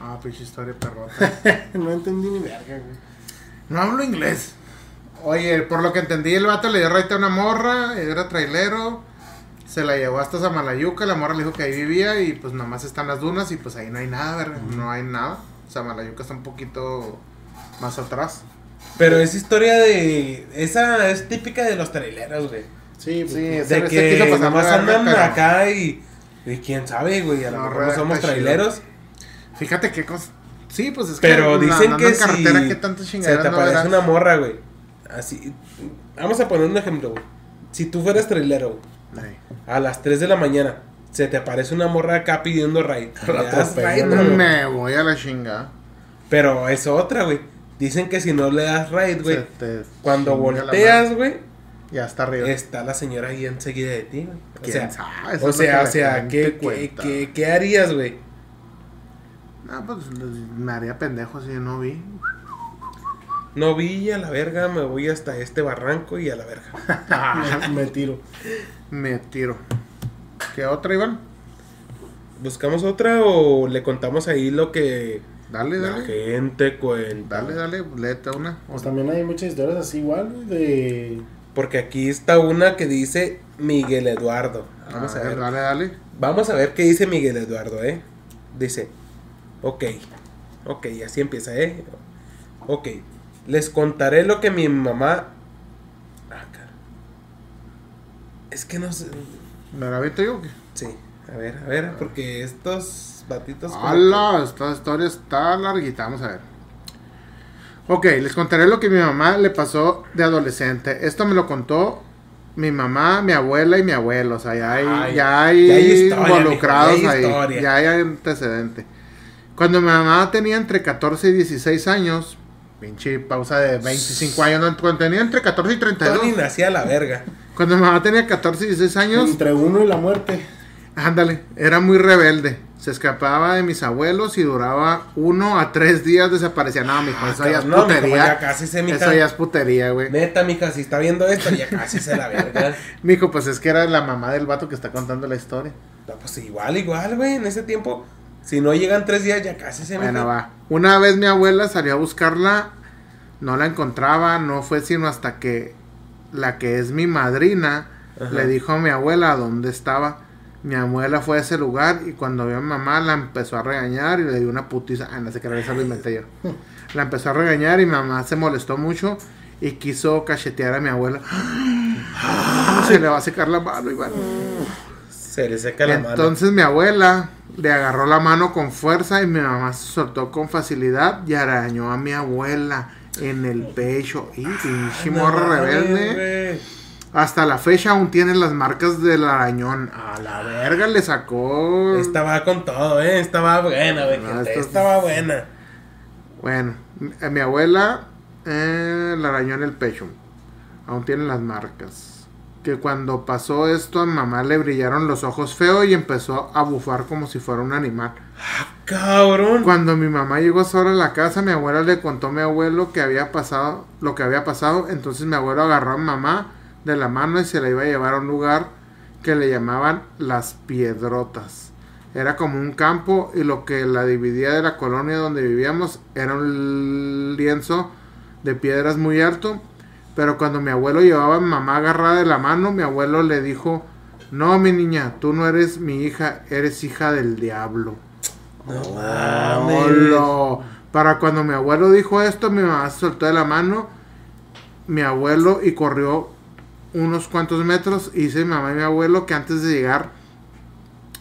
Ah, pinche historia perrota. no entendí ni verga, güey. No hablo inglés. Oye, por lo que entendí, el vato le dio raite a una morra, era trailero. Se la llevó hasta Samalayuca, la morra le dijo que ahí vivía y pues nomás están las dunas y pues ahí no hay nada, verga, no hay nada. Samalayuca está un poquito más atrás. Pero esa historia de. Esa es típica de los traileros, güey. Sí, pues, Sí, De que nomás andan pero- acá y. Y quién sabe, güey. A lo No, mejor no somos chido. traileros. Fíjate qué cosa. Sí, pues es que Pero dicen que en carretera, si ¿qué tantas se te no aparece verás? una morra, güey. Así. Vamos a poner un ejemplo, güey. Si tú fueras trailero, güey, a las 3 de la mañana, se te aparece una morra acá pidiendo raid. Me voy a la chingada. Pero es otra, güey. Dicen que si no le das raid, güey, cuando chinga volteas, güey, Ya está arriba. está la señora ahí enseguida de ti, güey. O ¿Quién sea, sabe? O sea, que o sea, ¿qué, qué, qué, qué harías, güey? No, pues me haría pendejo si yo no vi. No vi a la verga, me voy hasta este barranco y a la verga. me, tiro. Me tiro. ¿Qué otra, Iván? ¿Buscamos otra o le contamos ahí lo que Dale, la dale. gente cuenta? Dale, dale, léete una. Pues también hay muchas historias así igual, de... Porque aquí está una que dice Miguel Eduardo. Vamos a, ver. Dale, dale. Vamos a ver qué dice Miguel Eduardo, ¿eh? Dice, ok, ok, así empieza, ¿eh? Ok, les contaré lo que mi mamá... Ah, cara. Es que no sé... ¿Me la aviento yo o qué? Sí, a ver, a ver, porque estos batitos... ¡Hala! Esta historia está larguita. Vamos a ver. Ok, les contaré lo que mi mamá le pasó de adolescente. Esto me lo contó mi mamá, mi abuela y mi abuelo. O sea, ya hay, Ay, ya hay, ya hay historia, involucrados mijo, ya hay ahí. historia. Ya hay antecedente. Cuando mi mamá tenía entre 14 y 16 años, pinche pausa de 25 años, cuando tenía entre 14 y que 32. Tony nacía a la verga. Cuando mi mamá tenía 14 y 16 años, Entre uno y la muerte. Ándale, era muy rebelde. Se escapaba de mis abuelos y duraba uno a tres días desaparecía. No, mijo, Ah, eso ya es no, mijo, putería. ya casi se, mija. eso ya es putería, güey. Neta, mija, si está viendo esto, ya casi se la verga. Mijo, pues es que era la mamá del vato que está contando la historia. No, pues igual, igual, güey, en ese tiempo... Si no llegan tres días, ya casi se Bueno, mija. va. Una vez mi abuela salió a buscarla, no la encontraba, no fue sino hasta que la que es mi madrina Ajá. le dijo a mi abuela dónde estaba. Mi abuela fue a ese lugar y cuando vio a mi mamá la empezó a regañar y le dio una putiza. Ah, no sé qué eso lo inventé yo. La empezó a regañar y mi mamá se molestó mucho y quiso cachetear a mi abuela. Se le va a secar la mano, Iván. Se le seca la mano. Entonces mi abuela le agarró la mano con fuerza y mi mamá se soltó con facilidad y arañó a mi abuela en el pecho. Y pinche morro mames, rebelde. Hasta la fecha aún tiene las marcas del arañón. A la verga le sacó. Esta va con todo, eh. Esta va buena, güey. No, gente, esto- Esta va buena. Bueno, mi- a mi abuela eh, la arañó en el pecho. Aún tiene las marcas. Que cuando pasó esto a mamá le brillaron los ojos feo y empezó a bufar como si fuera un animal. Cabrón. Cuando mi mamá llegó sola a la casa, mi abuela le contó a mi abuelo que había pasado, lo que había pasado. Entonces mi abuelo agarró a mamá de la mano y se la iba a llevar a un lugar que le llamaban Las Piedrotas. Era como un campo y lo que la dividía de la colonia donde vivíamos era un lienzo de piedras muy alto. Pero cuando mi abuelo llevaba a mi mamá agarrada de la mano, mi abuelo le dijo, no mi niña, tú no eres mi hija, eres hija del diablo. No Olo. Para cuando mi abuelo dijo esto, mi mamá se soltó de la mano, mi abuelo y corrió unos cuantos metros. Y dice mi mamá y mi abuelo que antes de llegar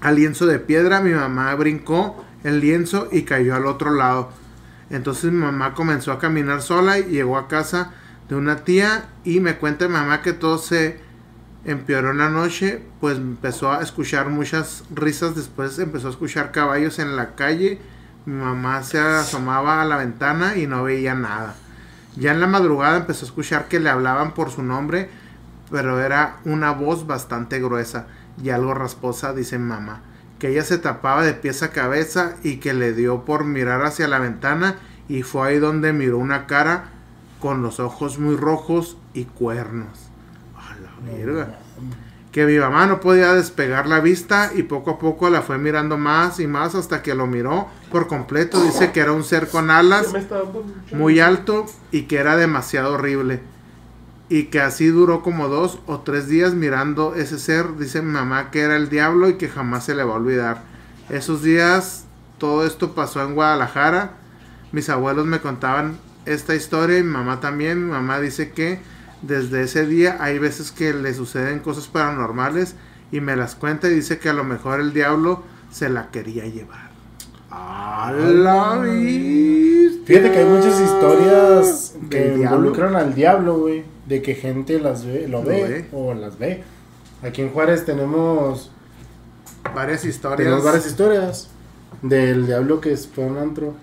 al lienzo de piedra, mi mamá brincó el lienzo y cayó al otro lado. Entonces mi mamá comenzó a caminar sola y llegó a casa de una tía y me cuenta mamá que todo se empeoró en la noche, pues empezó a escuchar muchas risas, después empezó a escuchar caballos en la calle, mi mamá se asomaba a la ventana y no veía nada. Ya en la madrugada empezó a escuchar que le hablaban por su nombre, pero era una voz bastante gruesa y algo rasposa, dice mamá, que ella se tapaba de pies a cabeza y que le dio por mirar hacia la ventana y fue ahí donde miró una cara con los ojos muy rojos y cuernos. A la verga. Que mi mamá no podía despegar la vista y poco a poco la fue mirando más y más hasta que lo miró por completo. Dice que era un ser con alas muy alto y que era demasiado horrible. Y que así duró como dos o tres días mirando ese ser. Dice mi mamá que era el diablo y que jamás se le va a olvidar. Esos días todo esto pasó en Guadalajara. Mis abuelos me contaban esta historia y mi mamá también. Mi mamá dice que desde ese día hay veces que le suceden cosas paranormales y me las cuenta y dice que a lo mejor el diablo se la quería llevar. Ah, A la vista. Fíjate que hay muchas historias que diablo. involucran al diablo, güey. De que gente las ve, lo, Lo ve, ve. o las ve. Aquí en Juárez tenemos, Varias historias. tenemos varias historias del diablo que fue un antro.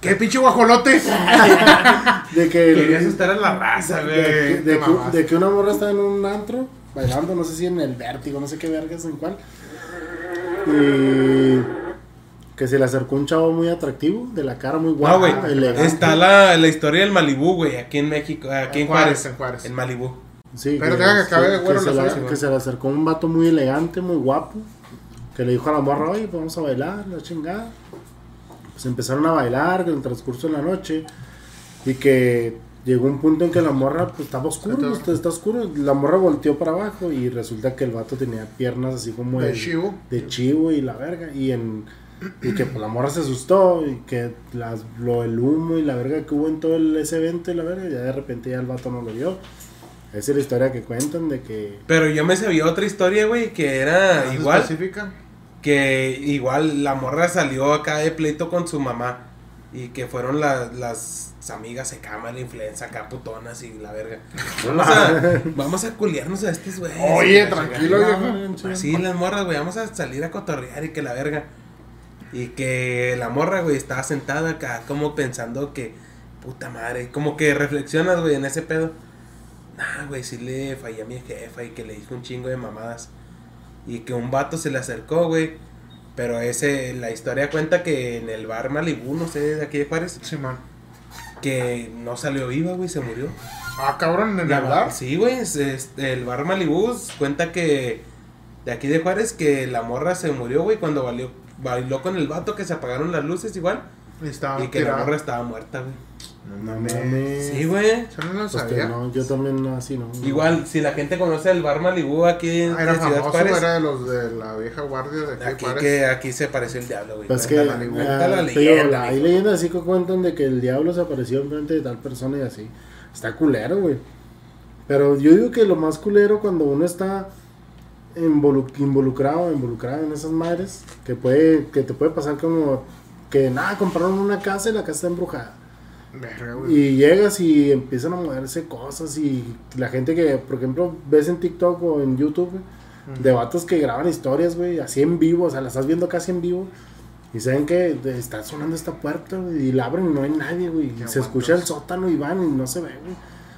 ¿Qué pinche guajolote? De que, Querías estar en la raza, de, güey. de- que, de que una morra está en un antro bailando, no sé si en el vértigo, no sé qué vergas en cuál. Y que se le acercó un chavo muy atractivo, de la cara muy guapo, No, güey. elegante. Está la, la historia del Malibú, güey, aquí en México, aquí en, En Juárez, Juárez. en Juárez. En Malibú. Sí, Pero deja que acabe de güero se la que se le acercó un vato muy elegante, muy guapo. Que le dijo a la morra, oye, pues vamos a bailar, la chingada. Pues empezaron a bailar en el transcurso de la noche. Y que llegó un punto en que la morra, pues estaba oscuro, Está- está, está oscuro. La morra volteó para abajo y resulta que el vato tenía piernas así como De chivo. de chivo y la verga. Y en y que pues, la morra se asustó y que las, lo, el humo y la verga que hubo en todo el- ese evento y la verga, ya de repente ya el vato no lo vio. Esa es la historia que cuentan de que Pero yo me sabía otra historia, güey, que era ¿Más igual. específica? Que igual la morra salió acá de pleito con su mamá. Y que fueron la- las amigas acá, mala influencia, acá putonas y la verga. Vamos a, vamos a culiarnos a estos güeyes. Oye, Y la tranquilo, viejo. Así las morras, güey, vamos a salir a cotorrear y que la verga. Y que la morra, güey, estaba sentada acá como pensando que, puta madre, como que reflexionas, güey, en ese pedo. Nah, güey, sí le fallé a mi jefa y que le dijo un chingo de mamadas. Y que un vato se le acercó, güey. Pero ese, la historia cuenta que en el bar Malibú, no sé, de aquí de Juárez, Simón. que no salió viva, güey, se murió. Ah, cabrón, en La el ba- bar. Sí, güey, es- este, el bar Malibú cuenta que de aquí de Juárez que la morra se murió, güey, cuando valió, bailó con el vato que se apagaron las luces igual Y estaba y que la morra estaba muerta, güey. No no mames. Sí, güey. Yo no lo Pues que sabía. no, yo también así no. Igual, si la gente conoce el bar Malibú aquí en Ah, era en Ciudad famoso, Juárez, era de los de la vieja guardia de aquí, Juárez. que, aquí se pareció el diablo, güey. Pues que la- leyenda, hay leyendas así que cuentan de que el diablo se apareció enfrente de tal persona y así. Está culero, güey. Pero yo digo que lo más culero cuando uno está involu- involucrado, involucrado en esas madres, que puede, que te puede pasar como que nada, compraron una casa y la casa está embrujada. Y llegas y empiezan a moverse cosas y la gente que, por ejemplo, ves en TikTok o en YouTube, güey, de vatos que graban historias, güey, así en vivo, o sea, las estás viendo casi en vivo. Y saben que está sonando esta puerta, güey, y la abren y no hay nadie, güey. Se aguantos. escucha el sótano y van y no se ve, güey.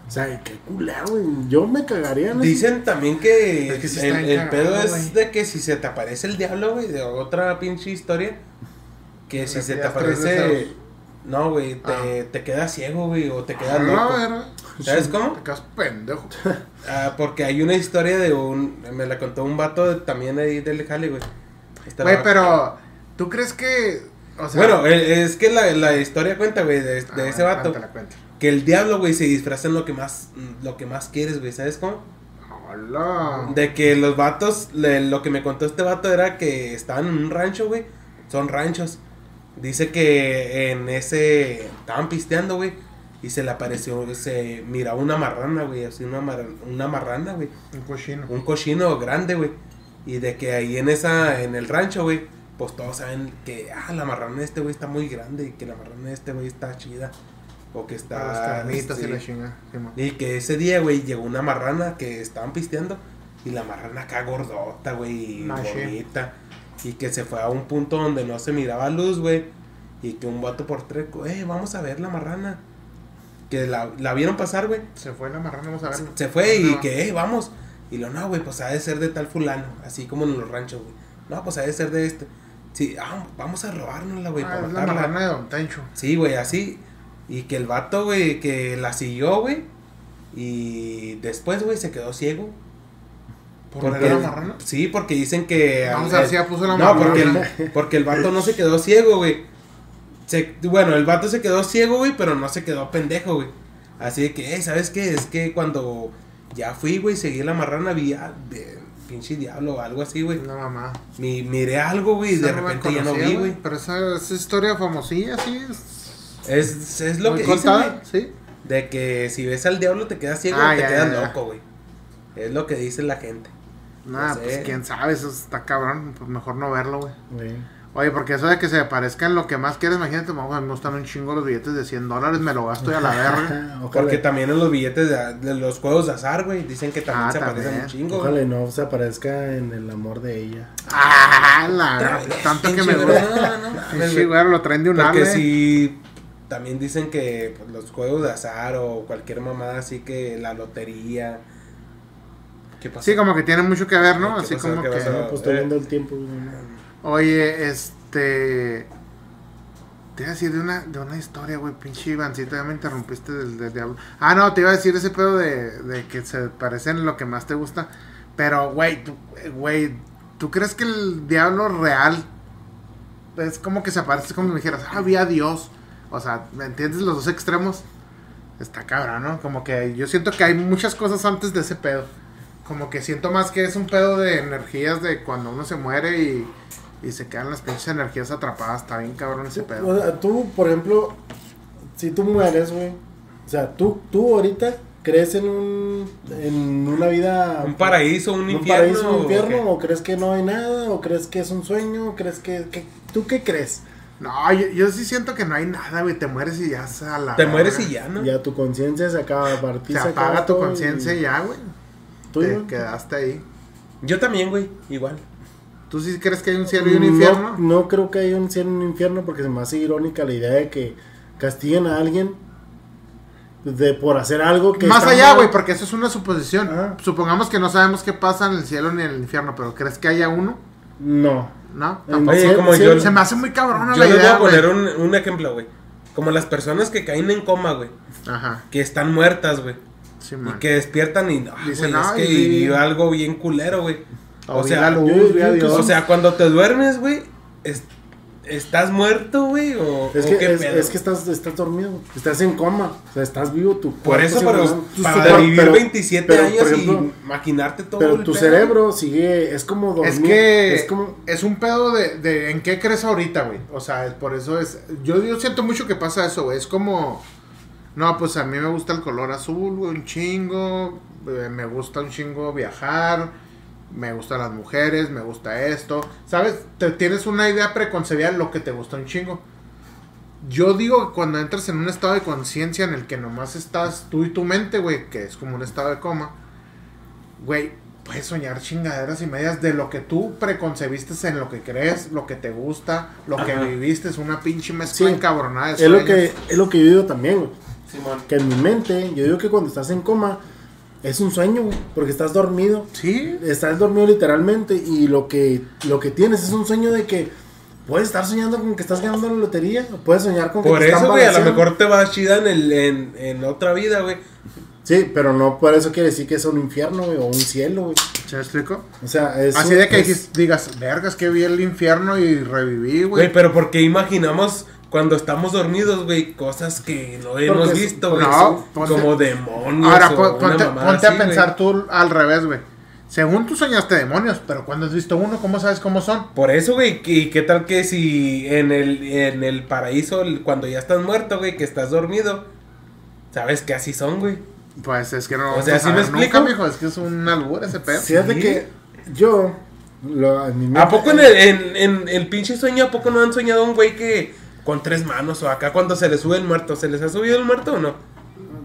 O sea, qué culero, güey. Yo me cagaría en eso. Dicen también que, Es que sí el, pedo es de que si se te aparece el diablo, güey, de otra pinche historia, que si se te aparece... No, güey, te, Ah. te quedas ciego, güey, o te quedas Ah, loco. verga. ¿Sabes cómo? Te quedas pendejo. Ah, porque hay una historia de un... Me la contó un vato de- también ahí del Jale, güey. Güey, la- pero. ¿Tú crees que.? O sea. Bueno, eh, es que la, la historia cuenta, güey, de, de ah, ese vato. cuéntala, cuéntala. Que el diablo, güey, se disfraza en lo que más, lo que más quieres, güey, ¿sabes cómo? Hola. De que los vatos, le- lo que me contó este vato era que estaban en un rancho, güey. Son ranchos. Dice que en ese. Estaban pisteando, güey. Y se le apareció, se miraba una marrana, güey. Así una, mar- una marrana, güey. Un cochino. Un cochino grande, güey. Y de que ahí en esa, en el rancho, güey. Pues todos saben que, ah, la marrana de este güey está muy grande. Y que la marrana de este güey está chida. O que está. carnitas sí. y la chinga. Simón. Y que ese día, güey, llegó una marrana que estaban pisteando. Y la marrana acá gordota, güey, bonita. Y que se fue a un punto donde no se miraba luz, güey. Y que un vato por treco, eh, vamos a ver la marrana. Que la, la vieron pasar, güey. Se fue la marrana, vamos a ver. Se fue y No. que, eh, vamos. Y lo, no, güey, pues ha de ser de tal fulano. Así como en los ranchos, güey. No, pues ha de ser de este. Sí, ah, vamos a robárnosla, güey, Ah, para es la marrana de Don Tencho. Sí, güey, así. Y que el vato, güey, que la siguió, güey. Y después, güey, se quedó ciego. ¿Por qué la marrana? Sí, porque dicen que... Vamos a ver si ya puso la No, marrana. porque el, porque el vato no se quedó ciego, güey. Se, bueno, el vato se quedó ciego, güey, pero no se quedó pendejo, güey. Así de que, eh, ¿sabes qué? Es que cuando ya fui, güey, seguí la marrana, vi a- de pinche diablo o algo así, güey. Una mamá. Mi, miré algo, güey, y de no repente ya no vi, güey. Pero esa, esa historia famosilla, sí. Es, Es, es lo que dicen, contada, güey. Sí. De que si ves al diablo te quedas ciego Ah, o te ya, quedas ya. loco, güey. Es lo que dice la gente. Nah, sé. pues quién sabe, eso está cabrón. Pues mejor no verlo, güey. Oye, porque eso de que se parezcan lo que más quieres, imagínate, me gustan un chingo los billetes de 100 dólares, me lo gasto y a la verga. Ojalá, Porque también en los billetes de, de los juegos de azar, güey, dicen que también Ah, se también. aparecen un chingo. ojalá no se aparezca en el amor de ella. Ah, la tanto que me gusta. no, no Sí, güey. lo traen de un Porque si también dicen que pues, los juegos de azar o cualquier mamada así que la lotería. Sí, como que tiene mucho que ver, ¿no? ¿Qué Así pasó? como ¿Qué que. pues estoy eh. el tiempo. Oye, este. Te iba a decir de una, de una historia, güey, pinche Ivancito, ya me interrumpiste del, del diablo. Ah, no, te iba a decir ese pedo de, de que se parecen lo que más te gusta. Pero, güey, tú- güey, ¿tú crees que el diablo real es como que se aparece como si me dijeras, ah, había Dios? O sea, ¿me entiendes los dos extremos? Está cabrón, ¿no? Como que yo siento que hay muchas cosas antes de ese pedo. Como que siento más que es un pedo de energías de cuando uno se muere y, y se quedan las pinches energías atrapadas. Está bien cabrón ese O pedo. sea, tú, por ejemplo, si tú mueres, güey. O sea, tú, tú ahorita crees en un en una vida Un paraíso, un un infierno. paraíso, un ¿o infierno o crees que no hay nada o crees que es un sueño, o crees que, que- tú qué crees? No, yo, yo sí siento que no hay nada, güey. Te mueres y ya se a la Te mueres y ya, ¿no? Ya tu conciencia se acaba, para ti Se se apaga tu conciencia y ya, güey. ¿Tú, Te quedaste ahí. Yo también, güey, igual. ¿Tú sí crees que hay un cielo y un No- infierno? No, creo que haya un cielo y un infierno porque se me hace irónica la idea de que castiguen a alguien de por hacer algo que Más allá, mal. güey, porque eso es una suposición. Ajá. Supongamos que no sabemos qué pasa en el cielo ni en el infierno, pero ¿crees que haya uno? No. ¿No? Tampoco. Oye, cielo- como cielo- yo- Se me hace muy cabrona Yo la les voy idea, a poner un ejemplo, güey. Como las personas que caen en coma, güey. Ajá. Que están muertas, güey. Sí, Y que despiertan y, ah, Dicen, es "Ay, que vi- vivió algo bien culero, güey. O sea, luz, yo- vi a yo- Dios. O sea, cuando te duermes, güey, es- ¿estás muerto, güey? ¿O, Es o que, qué es, pedo? es que estás, estás dormido, estás en coma, o sea, estás vivo, tu Por eso, pero para vivir pero- 27 pero, años ejemplo, y maquinarte todo Pero el tu pedo, cerebro sigue, es como dormir. Es que es como, es un pedo de, de en qué crees ahorita, güey. O sea, es- por eso es. Yo, yo siento mucho que pasa eso, güey. Es como. No, pues a mí me gusta el color azul, güey, un chingo. eh, me gusta un chingo viajar. Me gustan las mujeres, me gusta esto. ¿Sabes? Te tienes una idea preconcebida de lo que te gusta un chingo. Yo digo que cuando entras en un estado de conciencia en el que nomás estás tú y tu mente, güey, que es como un estado de coma, güey, puedes soñar chingaderas y medias de lo que tú preconcebiste en lo que crees, lo que te gusta, lo que viviste, es una pinche mezcla Sí. encabronada de es lo sueños. que, es lo que yo digo también, güey. Simón. Que en mi mente, yo digo que cuando estás en coma, es un sueño, güey, porque estás dormido. Sí, Estás dormido literalmente y lo que, lo que tienes es un sueño de que puedes estar soñando con que estás ganando la lotería, o puedes soñar con que Por te eso, güey, a lo mejor te vas chida en, el, en, en otra vida, güey. Sí, pero no por eso quiere decir que es un infierno, güey, o un cielo, güey. ¿se me explico? O sea, es Así un- de que es- digas, vergas, que vi el infierno y reviví, Güey, güey. pero porque imaginamos cuando estamos dormidos, güey, cosas que no hemos visto, güey. no, ponte- como demonios. Ahora, o pon- una ponte, mamada ponte a así, pensar tú al revés, güey. Según tú soñaste demonios, pero cuando has visto uno, ¿cómo sabes cómo son? Por eso, güey, ¿y qué tal que si en el, en el paraíso, cuando ya estás muerto, güey, que estás dormido, sabes que así son, güey? Pues es que no. O sea, vamos a ¿sí me explico? Nunca, mijo, es que es un albur ese pedo. Fíjate Sí. que yo, lo, en mi mente- ¿A poco en el, en, en el pinche sueño, a poco no han soñado un güey que con tres manos o acá cuando se le sube el muerto, ¿se les ha subido el muerto o no?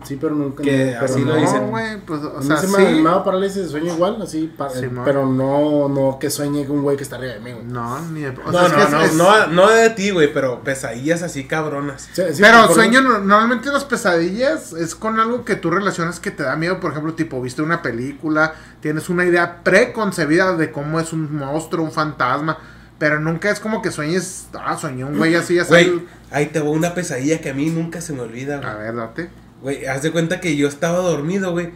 Sí, pero nunca. Que pero así lo no, dicen. No, güey, pues, o sea, se sí. me, parálisis de sueño igual, así, Sí, eh, pero no, no que sueñe con un güey que está arriba de mí, güey. No, ni de. o sea, no, es no, que no, es- no, no de ti, güey, pero pesadillas así cabronas. Sí, sí, Pero por- sueño, no- normalmente las pesadillas es con algo que tú relacionas que te da miedo. Por ejemplo, tipo, viste una película, tienes una idea preconcebida de cómo es un monstruo, un fantasma. Pero nunca es como que sueñes. Ah, soñé un güey así, así. Güey, ahí te va una pesadilla que a mí nunca se me olvida, güey. A ver, date. Güey, haz de cuenta que yo estaba dormido, güey.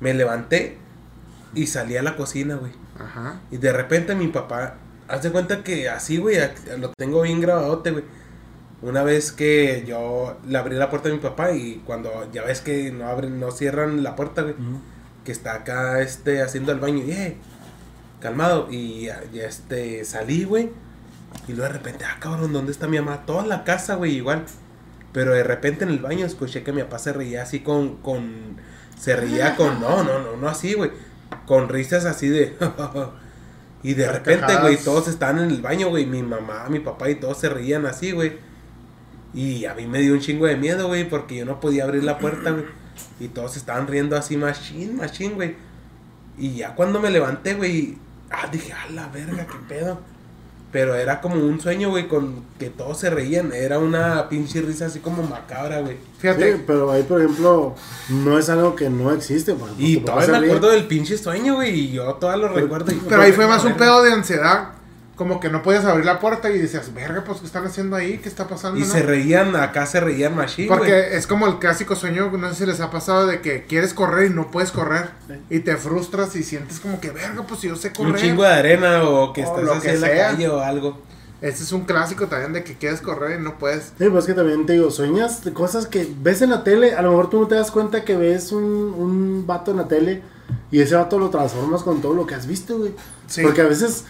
Me levanté y salí a la cocina, güey. Ajá. Y de repente mi papá, haz de cuenta que así, güey, lo tengo bien grabadote, güey. Una vez que yo le abrí la puerta a mi papá y cuando ya ves que no abren, no cierran la puerta, güey, que está acá este haciendo el baño, y eh, calmado. Y ya, ya, este salí, güey. Y luego de repente, ah, cabrón, ¿dónde está mi mamá? Toda la casa, güey, igual. Pero de repente en el baño escuché que mi papá se reía así con, con, se reía con, no, no, no, no así, güey. Con risas así de, y de repente, güey, todos estaban en el baño, güey. Mi mamá, mi papá y todos se reían así, güey. Y a mí me dio un chingo de miedo, güey, porque yo no podía abrir la puerta, güey. Y todos estaban riendo así, machín, machín, güey. Y ya cuando me levanté, güey, ah, dije, a la verga, qué pedo. Pero era como un sueño, güey, con que todos se reían. Era una pinche risa así como macabra, güey. Fíjate, Sí, pero ahí, por ejemplo, no es algo que no existe. por ejemplo, Y todavía me acuerdo del pinche sueño, güey. Y yo todavía lo recuerdo. y- pero ahí fue más un pedo de ansiedad. Como que no podías abrir la puerta y decías, verga, pues, ¿qué están haciendo ahí? ¿Qué está pasando? Y no?" se reían, acá se reían güey. Porque es como el clásico sueño, no sé si les ha pasado, de que quieres correr y no puedes correr. Y te frustras y sientes como que, verga, pues si yo sé correr. Un chingo de arena o que O estás lo que en la calle o algo. Este es un clásico también de que quieres correr y no puedes. Sí, pues que también te digo, sueñas de cosas que ves en la tele, a lo mejor tú no te das cuenta que ves un, un vato en la tele y ese vato lo transformas con todo lo que has visto, güey. Sí. Porque a veces,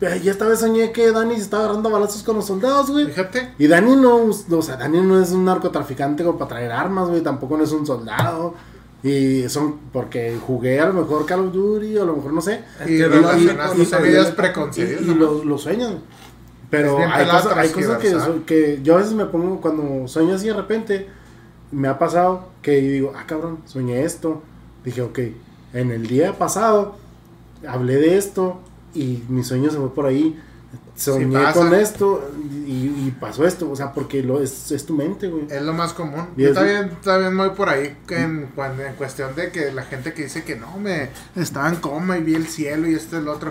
ya esta vez soñé que Dani se estaba agarrando balazos con los soldados, güey. Fíjate. Y Dani no, o sea, Dani no es un narcotraficante como para traer armas, güey, tampoco no es un soldado. Y son, porque jugué a lo mejor Call of Duty, o a lo mejor no sé. Y y- y- y- lo, lo sueñan. Pero hay cosas, hay cosas que, transversal. so- que yo a veces me pongo, cuando sueño así de repente, me ha pasado que digo, ah, cabrón, soñé esto. Dije, ok, en el día pasado hablé de esto y mi sueño se fue por ahí. Soñé con esto y, y pasó esto. O sea, porque lo, es, es tu mente, güey. Es lo más común. Y Yo es- también, también voy por ahí en, cuando- en cuestión de que la gente que dice que no, me estaba en coma y vi el cielo y este y el otro.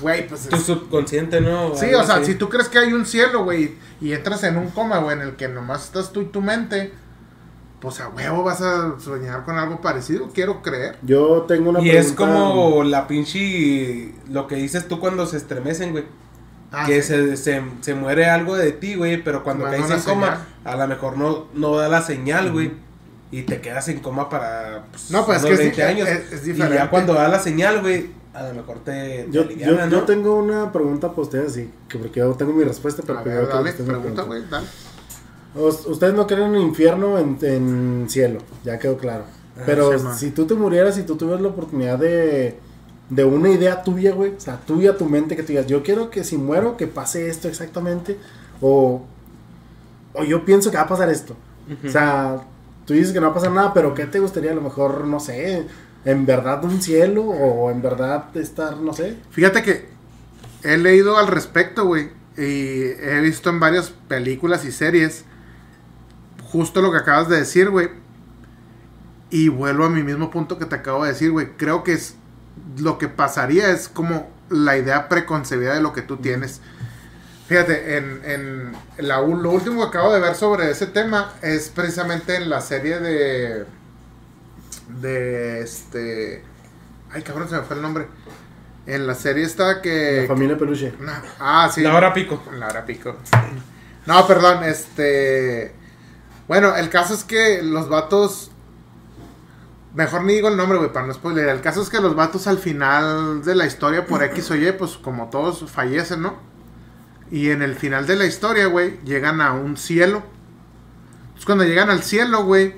Güey, pues Tu es- subconsciente, ¿no? Sí, o sea, si tú crees que hay un cielo, güey, y entras en un coma, güey, en el que nomás estás tú y tu mente, pues a huevo vas a soñar con algo parecido, quiero creer. Yo tengo una Y es pregunta- como la pinche. Lo que dices tú cuando se estremecen, güey. Ah, que sí. se, se, se muere algo de ti, güey. Pero cuando Manda caes en coma, a lo mejor no, no da la señal, güey. Y te quedas en coma para. Pues, No, pues es que es 20 di- años. es- es Y diferente. ya cuando da la señal, güey, a lo mejor te. te Yo, aliviana, yo, yo ¿no? tengo una pregunta para ustedes, sí, que porque yo tengo mi respuesta, pero A ver, dale, pregunta, güey, dale. Us- Ustedes no creen en infierno en, en cielo, ya quedó claro. Ah, Pero sí, si tú te murieras y tú tuvieras la oportunidad de, de una idea tuya, güey, o sea, tuya, tu mente, que tú digas, yo quiero que si muero, que pase esto exactamente, o, o yo pienso que va a pasar esto. O sea, tú dices que no va a pasar nada, pero ¿qué te gustaría? A lo mejor, no sé, en verdad un cielo, o en verdad estar, no sé. Fíjate que he leído al respecto, güey, y he visto en varias películas y series justo lo que acabas de decir, güey. Y vuelvo a mi mismo punto que te acabo de decir, güey. Creo que es lo que pasaría es como la idea preconcebida de lo que tú tienes. Fíjate, en, en la, lo último que acabo de ver sobre ese tema es precisamente en la serie de. De este. Ay, cabrón, se me fue el nombre. En la serie está que. La familia Peluche. No, ah, sí. La hora pico. La hora pico. No, perdón, este. Bueno, el caso es que los vatos. Mejor ni digo el nombre, güey, para no spoiler. El caso es que los vatos al final de la historia, por X o Y, pues como todos fallecen, ¿no? Y en el final de la historia, güey, llegan a un cielo. Entonces, cuando llegan al cielo, güey,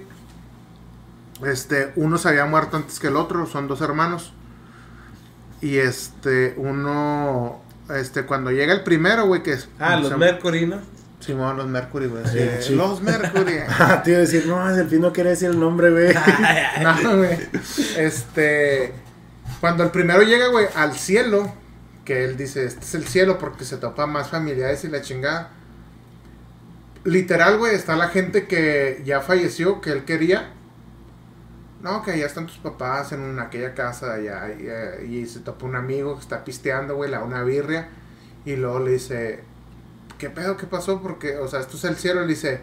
este, uno se había muerto antes que el otro, son dos hermanos. Y este, uno, este, cuando llega el primero, güey, que es... Ah, los se- Mercury, ¿no? Simón, los Mercury, güey. Sí, sí. Los Mercury. Ah, te iba a decir, no, el fin no quiere decir el nombre, güey. no, güey. Este, cuando el primero llega, güey, al cielo, que él dice, este es el cielo porque se topa más familiares y la chingada. Literal, güey, está la gente que ya falleció, que él quería. No, que allá están tus papás en una, aquella casa allá. Y, eh, y se topa un amigo que está pisteando, güey, le da una birria. Y luego le dice, ¿qué pedo? ¿Qué pasó? Porque, o sea, esto es el cielo. Le dice,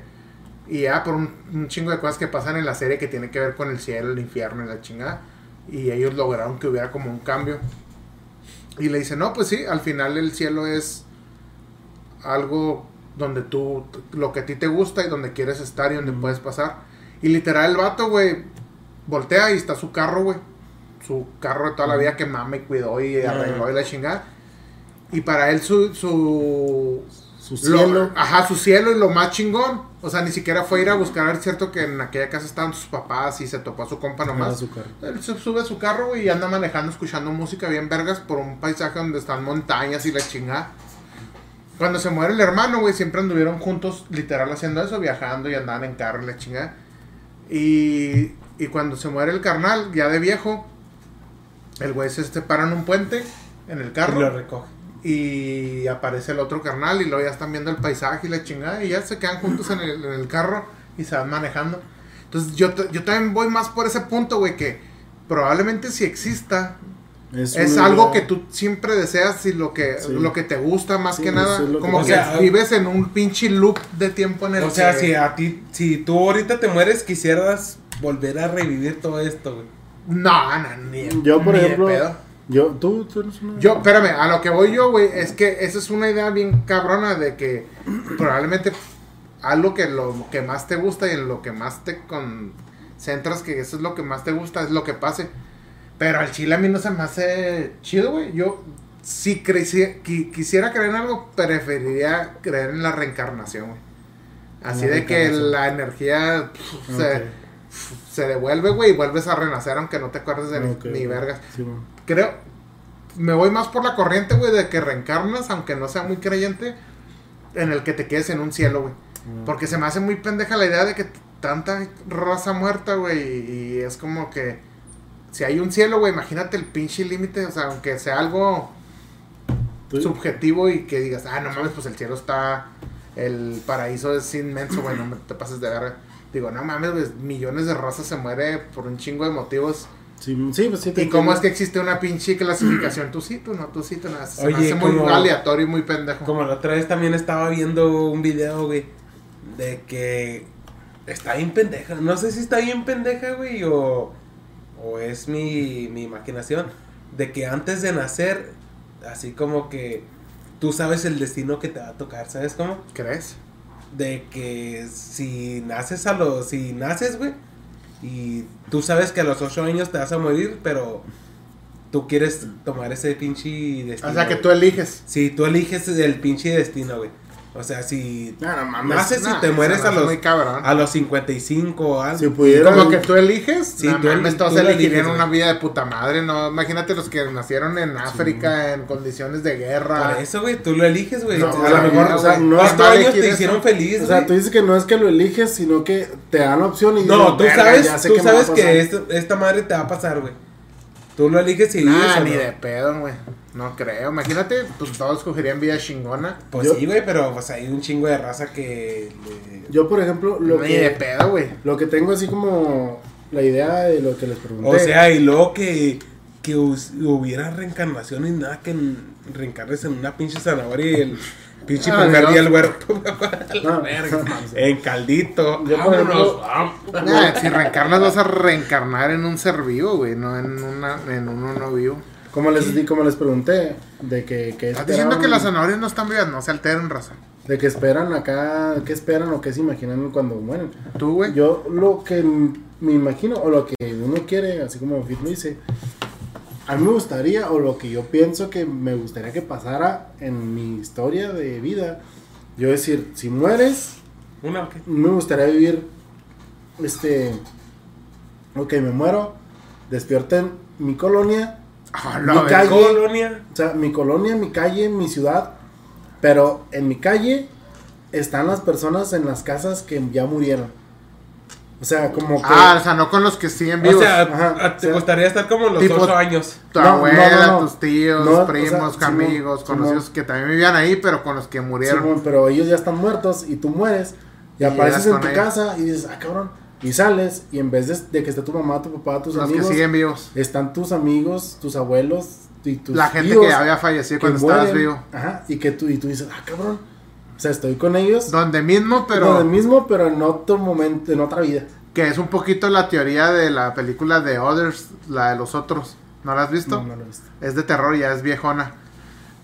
y ya por un, un chingo de cosas que pasan en la serie que tiene que ver con el cielo, el infierno y la chingada. Y ellos lograron que hubiera como un cambio. Y le dice, no, pues sí, al final el cielo es algo donde tú, lo que a ti te gusta y donde quieres estar y donde puedes pasar. Y literal el vato, güey, voltea y está su carro, güey. Su carro de toda la vida que mame cuidó y arregló y la chingada. Y para él su, su, Su Su lo- cielo. ajá, su cielo y lo más chingón. O sea, ni siquiera fue ir a buscar, es cierto que en aquella casa estaban sus papás y se topó a su compa nomás. su carro. Él se sube a su carro, y anda manejando, escuchando música bien vergas por un paisaje donde están montañas y la chingada. Cuando se muere el hermano, güey, siempre anduvieron juntos, literal, haciendo eso, viajando y andaban en carro y la chingada. Y, y cuando se muere el carnal, ya de viejo, el güey se se para en un puente, en el Y carro, lo recoge. Y aparece el otro carnal, y luego ya están viendo el paisaje y la chingada, y ya se quedan juntos en el, en el carro y se van manejando. Entonces yo, yo también voy más por ese punto, güey, que probablemente si exista, es algo idea- que tú siempre deseas y lo que, Sí. lo que te gusta más Sí, que nada. es lo que- como que sea, vives en un pinche loop de tiempo en el O sea, que- si a ti, si tú ahorita te mueres, quisieras volver a revivir todo esto, güey. No, no, ni Yo, por ni de ejemplo, pedo. Yo, tú, tú eres una... Yo, espérame, a lo que voy yo, güey, es que esa es una idea bien cabrona de que probablemente algo que lo que más te gusta y en lo que más te concentras, que eso es lo que más te gusta, es lo que pase. Pero al chile a mí no se me hace chido, güey. Yo, si creci- qui- quisiera creer en algo, preferiría creer en la reencarnación, güey. Así La de que la energía se. Se devuelve, güey, y vuelves a renacer aunque no te acuerdes de ni- vergas Sí, bueno. creo, me voy más por la corriente, güey, de que reencarnas, aunque no sea muy creyente, en el que te quedes en un cielo, güey. Mm. Porque se me hace muy pendeja la idea de que tanta raza muerta, güey, y es como que si hay un cielo, güey, imagínate el pinche límite, o sea, aunque sea algo Tú- subjetivo y que digas, ah, no mames, pues el cielo está, el paraíso es inmenso, güey, no te pases de verga. Digo, no mames, güey, millones de razas se muere por un chingo de motivos. Sí, sí, pues sí. te ¿Y cómo es que existe una pinche clasificación? Tú sí, tú no, tú sí, tú no. Se me Oye, hace muy aleatorio y muy pendejo. Como la otra vez también estaba viendo un video, güey, de que está bien pendeja. No sé si está bien pendeja, güey, o, o es mi, mi imaginación. De que antes de nacer, así como que tú sabes el destino que te va a tocar, ¿sabes cómo? ¿Crees? De que si naces a los. Si naces, güey, y tú sabes que a los 8 años te vas a morir, pero tú quieres tomar ese pinche destino. O sea, que tú eliges. Si tú eliges el pinche destino, güey. O sea, si No, no mames. naces Nah, y te mueres a los, a los 55 o algo. Si pudiera. Como que tú eliges, no tú mames, todos elegirían una vida de puta madre, ¿no? Imagínate los que nacieron en África en condiciones de guerra. Por eso, güey, tú lo eliges, güey. No, a lo mejor, o sea, no años te eso. hicieron feliz, O sea, tú dices que no es que lo eliges, sino que te dan la opción y No, tú "Verga, sabes, tú sabes que pasar". esta, madre te va a pasar, güey. Tú lo eliges y o ni de pedo, güey. No creo. Imagínate, pues todos cogerían vida chingona. Pues Yo- sí, güey, pero pues hay un chingo de raza que... le- Yo, por ejemplo, lo ni de que, pedo, güey. lo que tengo así como la idea de lo que les pregunté. O sea, y luego que, que hubiera reencarnación y nada que en- reencarnes en una pinche zanahoria y el pinche Ah, día el huerto. No. en caldito. Yo, por ejemplo, Nah, si reencarnas vas a reencarnar en un ser vivo, güey, no en, una, en uno no vivo. Como les di, como les pregunté, de que, que Estás diciendo que las zanahorias no están vivas, no se alteren, raza. de que esperan acá, qué esperan o qué se imaginan cuando mueren. Tú, güey. Yo lo que me imagino o lo que uno quiere, así como Fit lo dice, a mí me gustaría o lo que yo pienso que me gustaría que pasara en mi historia de vida, yo decir, si mueres, Una, ok. me gustaría vivir, este, ok, me muero, despierto en mi colonia, Ah, Mi calle. Colonia. o sea, mi colonia, mi calle, mi ciudad, pero en mi calle están las personas en las casas que ya murieron. O sea, como que... Ah, o sea, no con los que siguen vivos. O sea, Ajá, a- te o sea, gustaría estar como los tipo- 8 años. tu no, abuela, no, no. tus tíos, No, o sea, primos, Simón, amigos, Simón. conocidos que también vivían ahí, pero con los que murieron. Simón, pero ellos ya están muertos y tú mueres y, Y apareces en tu ellos. casa y dices, ah, cabrón, y sales y en vez de, de que esté tu mamá, tu papá, tus los que amigos, siguen vivos. están tus amigos, tus abuelos y tus La gente tíos que había fallecido que cuando estabas mueren. vivo. Ajá, y que tú, y tú dices, ah, cabrón, o sea, estoy con ellos, Donde mismo, pero donde mismo, pero en otro momento, en otra vida. que es un poquito la teoría de la película de Others, la de los otros. ¿No la has visto? No, no lo he visto. Es de terror, ya es viejona.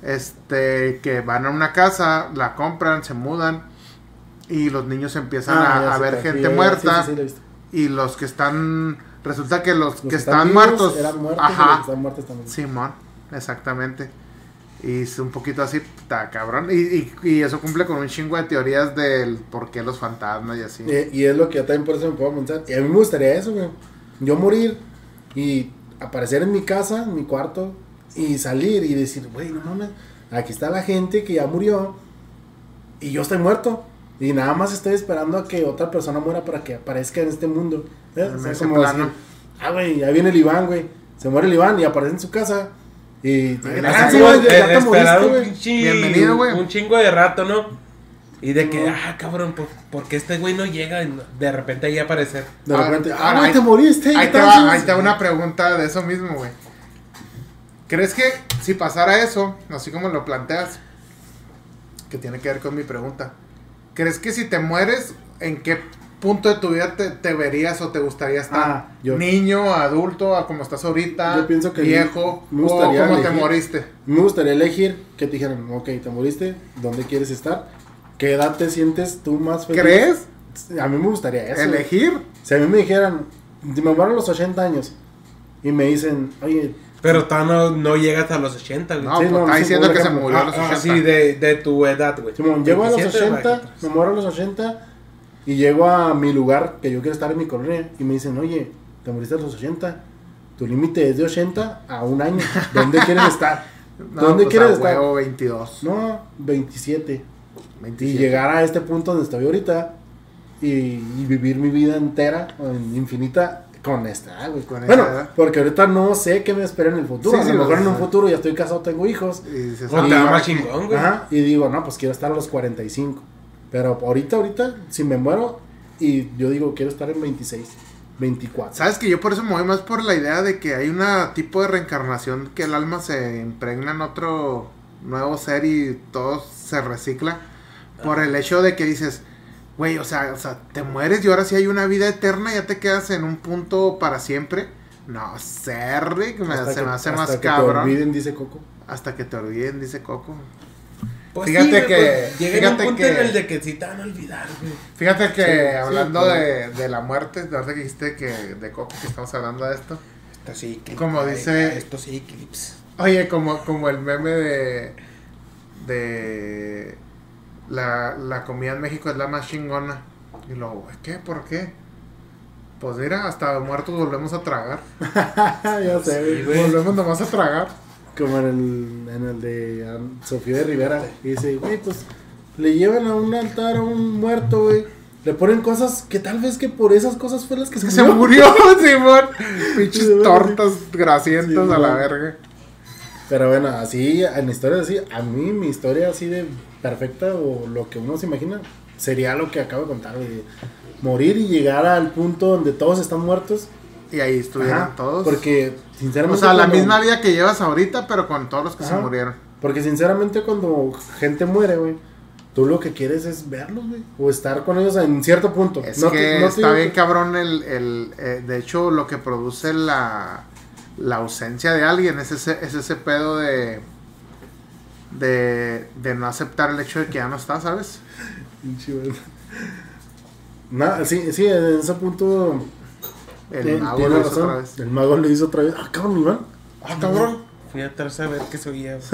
Este, que van a una casa, la compran, se mudan y los niños empiezan Ah, a, ya a sé ver gente Sí, muerta lo y los que están resulta que los, Los que están muertos, eran muertos y los que ajá, están muertos también. Simón, exactamente. Y es un poquito así, está cabrón. Y, y, y eso cumple con un chingo de teorías del por qué los fantasmas y así. Eh, y es lo que yo también por eso me puedo pensar. Y a mí me gustaría eso, güey. Yo morir y aparecer en mi casa, en mi cuarto, y salir y decir, güey, no mames, aquí está la gente que ya murió y yo estoy muerto. Y nada más estoy esperando a que otra persona muera para que aparezca en este mundo. ¿Eh? En O sea, como ah, güey, ya viene el Iván, güey. Se muere el Iván y aparece en su casa. Y ah, Bienvenido, güey. Un chingo de rato, ¿no? Y de que, No. ah, cabrón, ¿por, por qué este güey no llega y de repente ahí aparecer? De Ah, repente, ahora ah, güey, ahí- te moriste. Ahí ¿qué te, va, ahí te va una pregunta de eso mismo, güey. ¿Crees que si pasara eso, así como lo planteas, que tiene que ver con mi pregunta, ¿crees que si te mueres, en qué punto de tu vida te, te verías o te gustaría estar? Ah, yo- Niño, adulto, a como estás ahorita, Yo pienso que viejo, me o cómo te moriste. Me gustaría elegir que te dijeran, ok, te moriste, ¿dónde quieres estar? ¿Qué edad te sientes tú más feliz? ¿Crees? A mí me gustaría eso. ¿Elegir? Si a mí me dijeran, si me muero a los 80 años y me dicen, oye, Pero todavía no, no llegas a los 80, güey. No, Sí, pues no, está sí, diciendo que se murió a los Ah, 80. sí, de, de tu edad, güey. Simón, llego a los 27 80, bajito. me muero a los 80 y llego a mi lugar que yo quiero estar en mi colonia y me dicen, oye, te moriste a los 80, tu límite es de 80 a un año, ¿dónde quieres estar? No, ¿Dónde pues, quieres estar? huevo 22. No, 27. 27. Y llegar a este punto donde estoy ahorita y, y vivir mi vida entera, infinita, con esta, güey. Con bueno, porque ahorita no sé qué me espera en el futuro. Sí, a sí, lo mejor lo en un futuro ya estoy casado, tengo hijos. Y dices, O ah, te va más chingón, güey. Ajá, y digo, no, pues quiero estar a los 45. Pero ahorita, ahorita, si me muero y yo digo, quiero estar en 26, 24. Sabes que yo por eso me voy más por la idea de que hay un tipo de reencarnación que el alma se impregna en otro nuevo ser y todo se recicla. Por el hecho de que dices, güey, o sea, o sea, te mueres y ahora sí hay una vida eterna, ya te quedas en un punto para siempre. No sé, Rick, me- Hasta se que- me hace hasta más que te cabrón. olviden, dice Coco. Hasta que te olviden, dice Coco. Pues Fíjate sí, que- pues, llega en un punto que- en el de que sí te van a olvidar, güey. Fíjate que Sí, sí, hablando pero- de, de la muerte, de ahorita que dijiste que de Coco que estamos hablando de esto. Esto sí, que- Como dice- Esto sí, clips. Oye, como, como el meme de. de. La, la comida en México es la más chingona. Y luego, ¿qué? ¿Por qué? Pues mira, hasta muertos volvemos a tragar. ya sé, Sí. Volvemos nomás a tragar. Como en el, en el de Sofía de Rivera. Y dice, güey, pues le llevan a un altar a un muerto, güey. Le ponen cosas que tal vez que por esas cosas fue las que se, Se murió. murió, Simón. Pinches tortas grasientas Sí, a la verga. Pero bueno, así, en historias así, a mí mi historia así de perfecta o lo que uno se imagina sería lo que acabo de contar, de Morir y llegar al punto donde todos están muertos. Y ahí estuvieron Ajá, todos. Porque, o sinceramente. sea, la cuando- misma vida que llevas ahorita, pero con todos los que se murieron. Porque, sinceramente, cuando gente muere, güey, tú lo que quieres es verlos, güey. O estar con ellos en cierto punto. Es No que te- no te está bien que- cabrón el, el eh, de hecho lo que produce la, la ausencia de alguien es ese, es ese pedo de, de de no aceptar el hecho de que ya no está, ¿sabes? Nah, sí, sí, en ese punto. El mago tiene lo hizo razón. otra vez. El mago lo hizo otra vez. Ah, cabrón, Iván. Ah, cabrón. Fui atrás a ver qué se oía.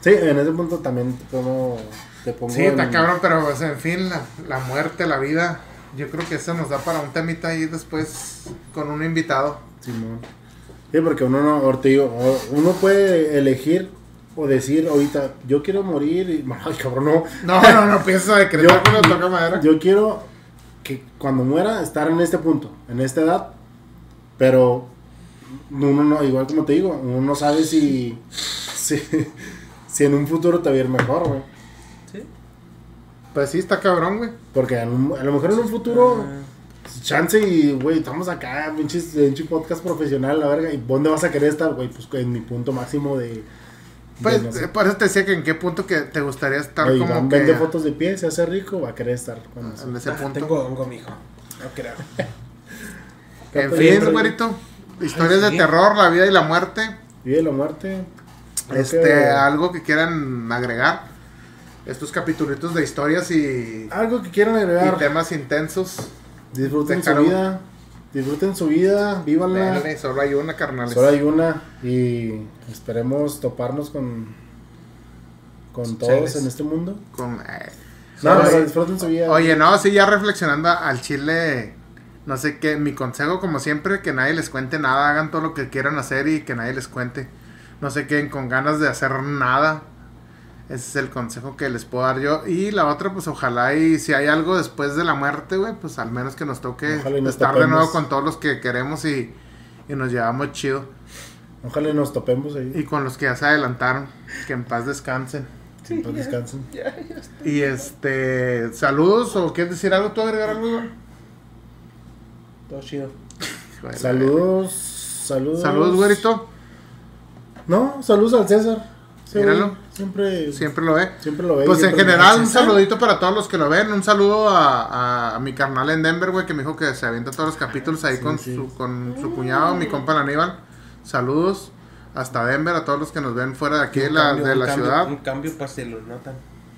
Sí, en ese punto también te pongo. Te pongo Sí, está cabrón, pero pues, en fin, la, la muerte, la vida, yo creo que eso nos da para un temita ahí después con un invitado. Simón. Sí, porque uno no, digo, uno puede elegir o decir ahorita, yo quiero morir y, ay cabrón, no, No, no, no pienso decretar Yo- cuando toca madera. yo quiero que cuando muera estar en este punto, en esta edad, pero uno no, igual como te digo, uno no sabe si, si, si en un futuro te va a ir mejor, güey. ¿Sí? Pues sí, está cabrón, güey. Porque en un- a lo mejor en un futuro, chance y, güey, estamos acá, pinches, pinche podcast profesional, la verga, ¿y dónde vas a querer estar, güey? Pues en mi punto máximo de... Pues no sé. por eso te decía que en qué punto que te gustaría estar Oye, como Iván que vende fotos de pie, se hace rico, va a querer estar con en ese Ah, punto. Tengo hongo, mijo. No creo. En y fin, güerito. Historias Ay, de sí. terror, la vida y la muerte. Vive la muerte. Creo Este, que- algo que quieran agregar. Estos capitulitos de historias y, Algo que quieran y agregar. temas intensos. Disfruten Dejaron- su vida. Disfruten su vida, vívanla. Denle, solo hay una, carnales. Solo hay una. Y esperemos toparnos con con todos Cheles. en este mundo. Con, eh, No, pero disfruten su vida. Oye, no, sí, ya reflexionando al chile, no sé qué, mi consejo como siempre, que nadie les cuente nada, hagan todo lo que quieran hacer y que nadie les cuente. No se queden con ganas de hacer nada. Ese es el consejo que les puedo dar yo. Y la otra, pues ojalá y si hay algo después de la muerte, güey, pues al menos que nos toque nos estar de nuevo con todos los que queremos y, y nos llevamos chido. Ojalá y nos topemos ahí. Y con los que ya se adelantaron, que en paz descansen. En paz descansen. Ya, ya está. Y este, saludos o quieres decir algo, tú agregar algo, güey? Todo chido. Saludos. Saludos. Saludos, güerito. No, saludos al César. Sí, Míralo. Siempre, Siempre lo ve. siempre lo ve. Pues en general, un saludito para todos los que lo ven. Un saludo a, a- a mi carnal en Denver, güey, que me dijo que se avienta todos los capítulos ahí Sí, con, sí. Su, con su cuñado, mi compa Aníbal. Saludos hasta Denver, a todos los que nos ven fuera de aquí la, cambio, de un la cambio, ciudad. Un cambio para se lo notan.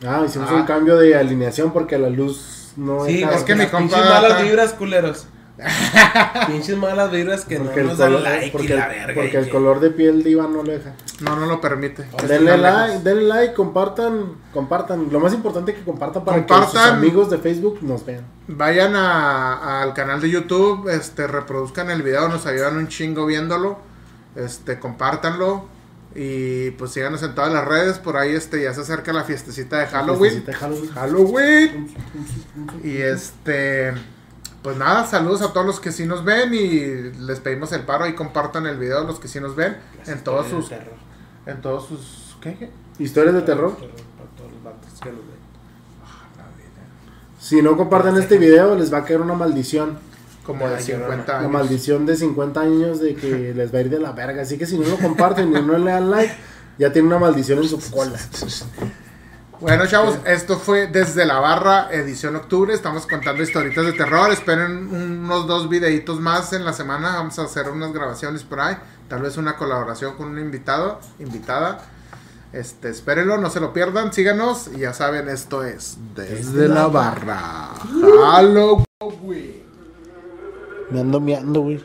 Ah, hicimos Ah. un cambio de alineación porque la luz no Sí, es que mi compa malas vibras, culeros. Pinches malas vibras que porque no nos dan color, like porque, y la el- verga. porque y el que- color de piel de Iván no lo deja. No, no lo permite. Denle like, denle like, compartan, compartan. Lo más importante es que compartan para que sus amigos de Facebook nos vean. Vayan a- al canal de YouTube, este, reproduzcan el video, nos ayudan un chingo viéndolo. Este, compártanlo. Y pues síganos en todas las redes. Por ahí este ya se acerca la fiestecita de Halloween. Necesita Halloween. Halloween. Y este, pues nada, saludos a todos los que sí nos ven y les pedimos el paro y compartan el video los que sí nos ven en todos sus, Terror. en todos sus, ¿qué? Historias de terror. Para todos los vatos que nos ven. Si no comparten este video, les va a caer una maldición. Como de Ay, 50 La años. maldición de 50 años de que les va a ir de la verga. Así que si no lo comparten y no le dan like, ya tiene una maldición en su cola. Bueno, chavos, esto fue desde la barra, edición octubre. Estamos contando historietas de terror. Esperen unos dos videitos más en la semana. Vamos a hacer unas grabaciones por ahí. Tal vez una colaboración con un invitado, invitada. Este, espérenlo, no se lo pierdan. Síganos. Y ya saben, esto es desde la barra. Halloween. Me ando meando, güey.